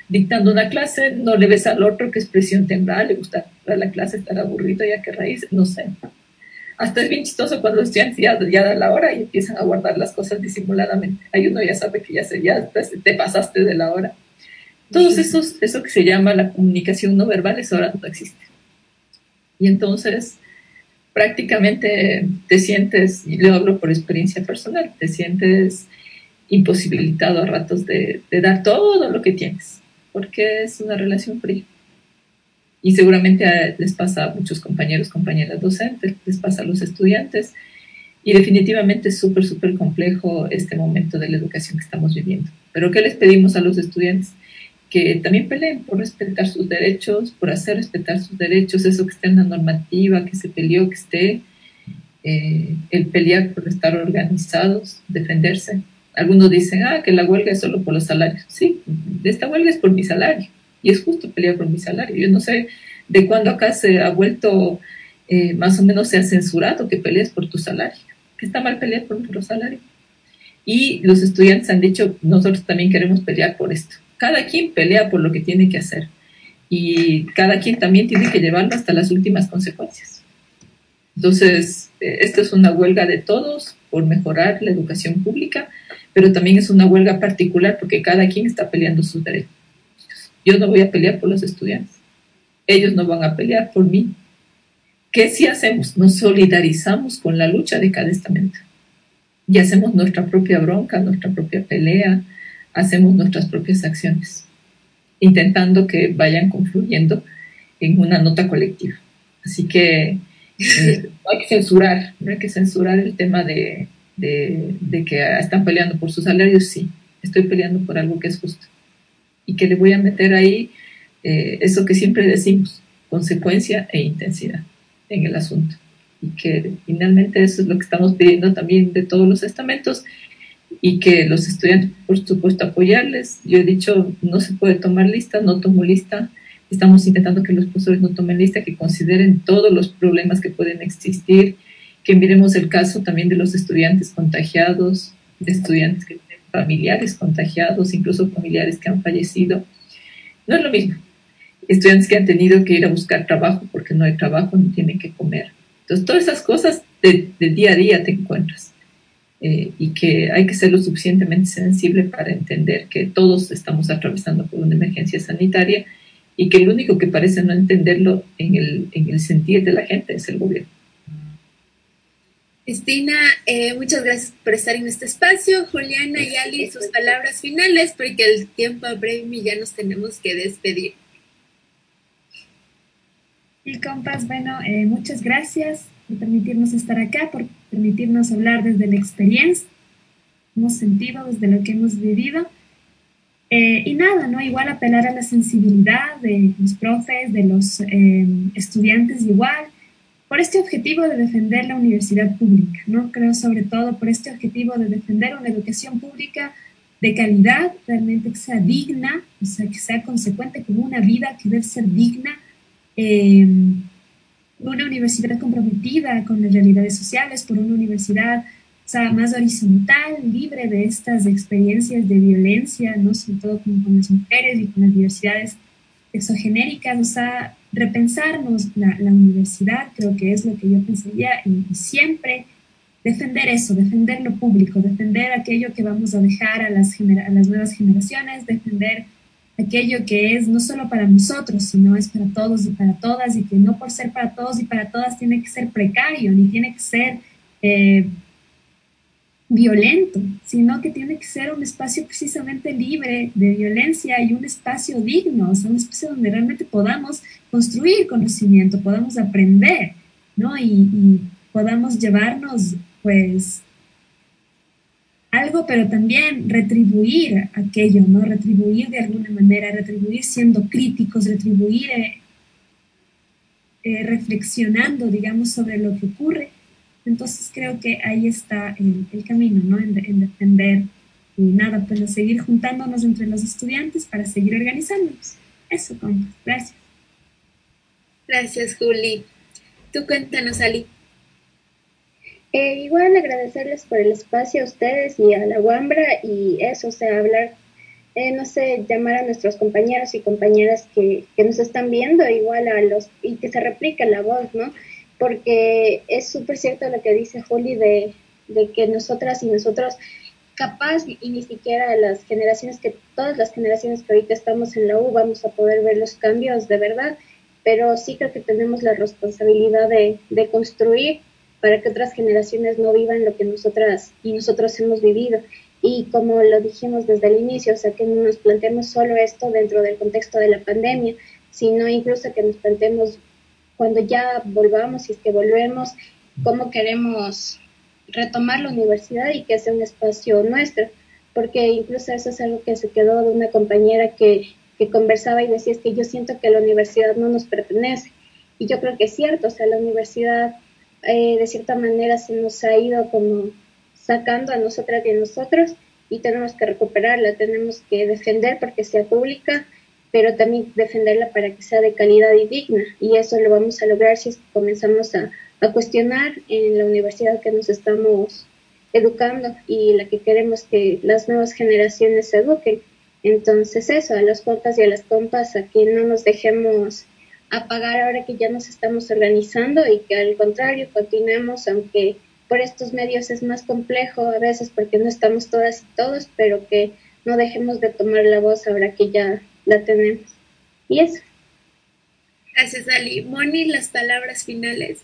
dictando una clase, no le ves al otro qué expresión tendrá, le gusta la clase, estar aburrido, ya qué raíz, no sé. Hasta es bien chistoso cuando los estudiantes ya, ya dan la hora y empiezan a guardar las cosas disimuladamente. Ahí uno ya sabe que ya, se, ya te pasaste de la hora. Todos esos, eso que se llama la comunicación no verbal, eso ahora no existe. Y entonces, prácticamente te sientes, y lo hablo por experiencia personal, te sientes imposibilitado a ratos de, dar todo lo que tienes, porque es una relación fría. Y seguramente les pasa a muchos compañeros, compañeras docentes, les pasa a los estudiantes. Y definitivamente es súper, súper complejo este momento de la educación que estamos viviendo. Pero ¿qué les pedimos a los estudiantes? Que también peleen por respetar sus derechos, por hacer respetar sus derechos, eso que esté en la normativa, que se peleó, que esté, eh, el pelear por estar organizados, defenderse. Algunos dicen, ah, que la huelga es solo por los salarios. Sí, esta huelga es por mi salario y es justo pelear por mi salario. Yo no sé de cuándo acá se ha vuelto, eh, más o menos se ha censurado que pelees por tu salario, que está mal pelear por nuestro salario. Y los estudiantes han dicho, nosotros también queremos pelear por esto cada quien pelea por lo que tiene que hacer y cada quien también tiene que llevarlo hasta las últimas consecuencias. Entonces, eh, esta es una huelga de todos por mejorar la educación pública, pero también es una huelga particular porque cada quien está peleando sus derechos. Yo no voy a pelear por los estudiantes, ellos no van a pelear por mí. ¿Qué si hacemos? Nos solidarizamos con la lucha de cada estamento y hacemos nuestra propia bronca, nuestra propia pelea, hacemos nuestras propias acciones, intentando que vayan confluyendo en una nota colectiva. Así que eh, no hay que censurar, no hay que censurar el tema de, que están peleando por sus salarios, sí, estoy peleando por algo que es justo. Y que le voy a meter ahí eh, eso que siempre decimos, consecuencia e intensidad en el asunto. Y que finalmente eso es lo que estamos pidiendo también de todos los estamentos y que los estudiantes, por supuesto, apoyarles. Yo he dicho, no se puede tomar lista, no tomo lista. Estamos intentando que los profesores no tomen lista, que consideren todos los problemas que pueden existir, que miremos el caso también de los estudiantes contagiados, de estudiantes que tienen familiares contagiados, incluso familiares que han fallecido. No es lo mismo. Estudiantes que han tenido que ir a buscar trabajo porque no hay trabajo, no tienen que comer. Entonces, todas esas cosas de, de día a día te encuentras. Eh, y que hay que ser lo suficientemente sensible para entender que todos estamos atravesando por una emergencia sanitaria y que el único que parece no entenderlo en el, en el sentir de la gente es el gobierno. Cristina, eh, muchas gracias por estar en este espacio. Juliana y Ali, sus palabras finales, porque el tiempo y ya nos tenemos que despedir. Y compas, bueno, eh, muchas gracias por permitirnos estar acá, por permitirnos hablar desde la experiencia, hemos sentido, desde lo que hemos vivido. Eh, y nada, ¿no? Igual apelar a la sensibilidad de los profes, de los eh, estudiantes igual, por este objetivo de defender la universidad pública, ¿no? Creo sobre todo por este objetivo de defender una educación pública de calidad, realmente que sea digna, o sea, que sea consecuente con una vida que debe ser digna, eh, una universidad comprometida con las realidades sociales, por una universidad más horizontal, libre de estas experiencias de violencia, ¿no? sobre todo con, con las mujeres y con las diversidades exogenéricas, o sea, repensarnos la, universidad, creo que es lo que yo pensaría, y, y, siempre defender eso, defender lo público, defender aquello que vamos a dejar a las, a las nuevas generaciones, defender aquello que es no solo para nosotros, sino es para todos y para todas, y que no por ser para todos y para todas tiene que ser precario, ni tiene que ser... Eh, violento, sino que tiene que ser un espacio precisamente libre de violencia y un espacio digno, o sea, un espacio donde realmente podamos construir conocimiento, podamos aprender, ¿no? Y, y podamos llevarnos, pues, algo, pero también retribuir aquello, ¿no? Retribuir de alguna manera, retribuir siendo críticos, retribuir eh, eh, reflexionando, digamos, sobre lo que ocurre entonces creo que ahí está el, camino, ¿no? En, en, defender y nada, pues a seguir juntándonos entre los estudiantes para seguir organizándonos. Eso, compas. Gracias. Gracias, Juli. Tú cuéntanos, Ali. Igual agradecerles por el espacio a ustedes y a la Wambra y eso, o sea, hablar, eh, no sé, llamar a nuestros compañeros y compañeras que, que nos están viendo, igual a los, y que se replique la voz, ¿no? porque es súper cierto lo que dice Juli de, de, que nosotras y nosotros capaz y ni siquiera las generaciones que todas las generaciones que ahorita estamos en la U vamos a poder ver los cambios de verdad, pero sí creo que tenemos la responsabilidad de, de construir para que otras generaciones no vivan lo que nosotras y nosotros hemos vivido. Y como lo dijimos desde el inicio, o sea, que no nos planteemos solo esto dentro del contexto de la pandemia, sino incluso que nos planteemos cuando ya volvamos, si es que volvemos, cómo queremos retomar la universidad y que sea un espacio nuestro, porque incluso eso es algo que se quedó de una compañera que, que conversaba y decía es que yo siento que la universidad no nos pertenece. Y yo creo que es cierto, o sea, la universidad eh, de cierta manera se nos ha ido como sacando a nosotras y a nosotros y tenemos que recuperarla, tenemos que defender porque sea pública, pero también defenderla para que sea de calidad y digna. Y eso lo vamos a lograr si comenzamos a, a cuestionar en la universidad que nos estamos educando y la que queremos que las nuevas generaciones se eduquen. Entonces eso, a los compas y a las compas, a que no nos dejemos apagar ahora que ya nos estamos organizando y que al contrario continuemos, aunque por estos medios es más complejo a veces porque no estamos todas y todos, pero que no dejemos de tomar la voz ahora que ya la tenemos. Y eso. Gracias, Ali. Moni, las palabras finales.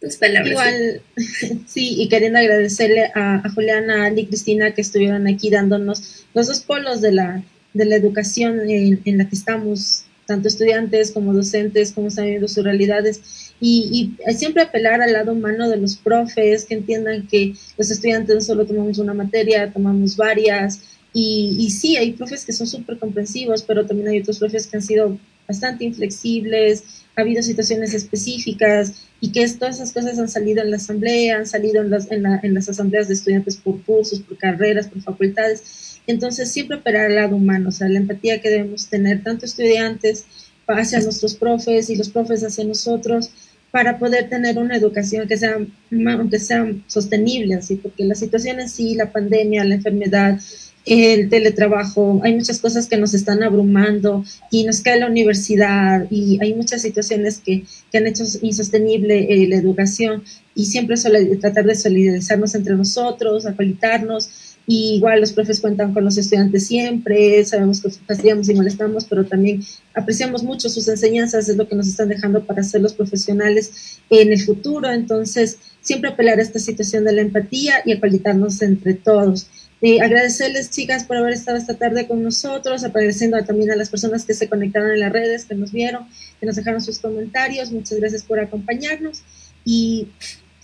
Tus palabras. Igual, sí, y queriendo agradecerle a, a Juliana, Ali y Cristina que estuvieron aquí dándonos los dos polos de la, de la educación en, en la que estamos, tanto estudiantes como docentes, como están viviendo sus realidades. Y, y, siempre apelar al lado humano de los profes, que entiendan que los estudiantes no solo tomamos una materia, tomamos varias, y, y sí, hay profes que son súper comprensivos, pero también hay otros profes que han sido bastante inflexibles, ha habido situaciones específicas y que es, todas esas cosas han salido en la asamblea, han salido en las, en, la, en las asambleas de estudiantes por cursos, por carreras, por facultades. Entonces, siempre operar al lado humano, o sea, la empatía que debemos tener, tanto estudiantes hacia nuestros profes y los profes hacia nosotros, para poder tener una educación que sea, aunque sea sostenible, así, porque la situación en sí, la pandemia, la enfermedad, el teletrabajo, hay muchas cosas que nos están abrumando y nos cae la universidad y hay muchas situaciones que, que han hecho insostenible eh, la educación y siempre tratar de solidarizarnos entre nosotros, acolitarnos y igual los profes cuentan con los estudiantes siempre, sabemos que fastidiamos y molestamos, pero también apreciamos mucho sus enseñanzas, es lo que nos están dejando para ser los profesionales en el futuro, entonces siempre apelar a esta situación de la empatía y acolitarnos entre todos Eh, agradecerles, chicas, por haber estado esta tarde con nosotros, agradeciendo también a las personas que se conectaron en las redes, que nos vieron, que nos dejaron sus comentarios. Muchas gracias por acompañarnos. Y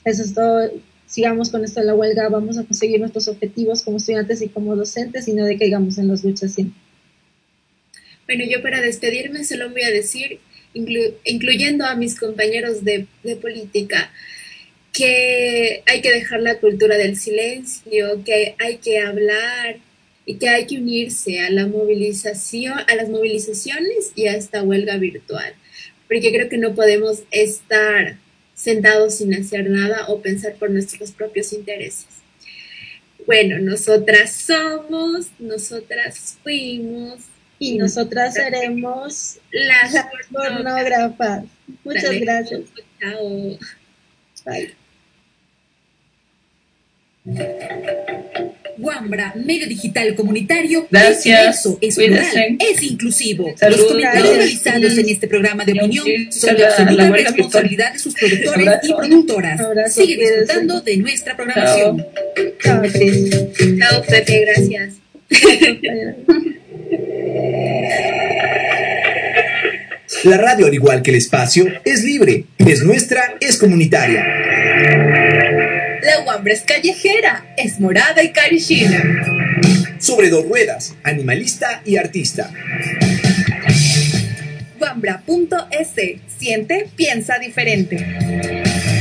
eso es todo. Sigamos con esto de la huelga, vamos a conseguir nuestros objetivos como estudiantes y como docentes y no de caigamos en las luchas siempre. Bueno, yo para despedirme solo voy a decir, incluyendo a mis compañeros de, de política, que hay que dejar la cultura del silencio, que hay que hablar y que hay que unirse a la movilización, a las movilizaciones y a esta huelga virtual, porque creo que no podemos estar sentados sin hacer nada o pensar por nuestros propios intereses. Bueno, nosotras somos, nosotras fuimos y nosotras seremos las pornógrafas. Muchas gracias. Chao. Bye. Wambra, medio digital comunitario, Gracias. es diverso, es plural, es inclusivo. Los comentarios realizados en este programa de opinión son de absoluta responsabilidad de sus productores y productoras. Sigue disfrutando de nuestra programación. Chao, Chao, Pepe, gracias. La radio, al igual que el espacio, es libre, es nuestra, es comunitaria. La Wambra es callejera, es morada y carichina. Sobre dos ruedas, animalista y artista. Wambra.es. Siente, piensa diferente.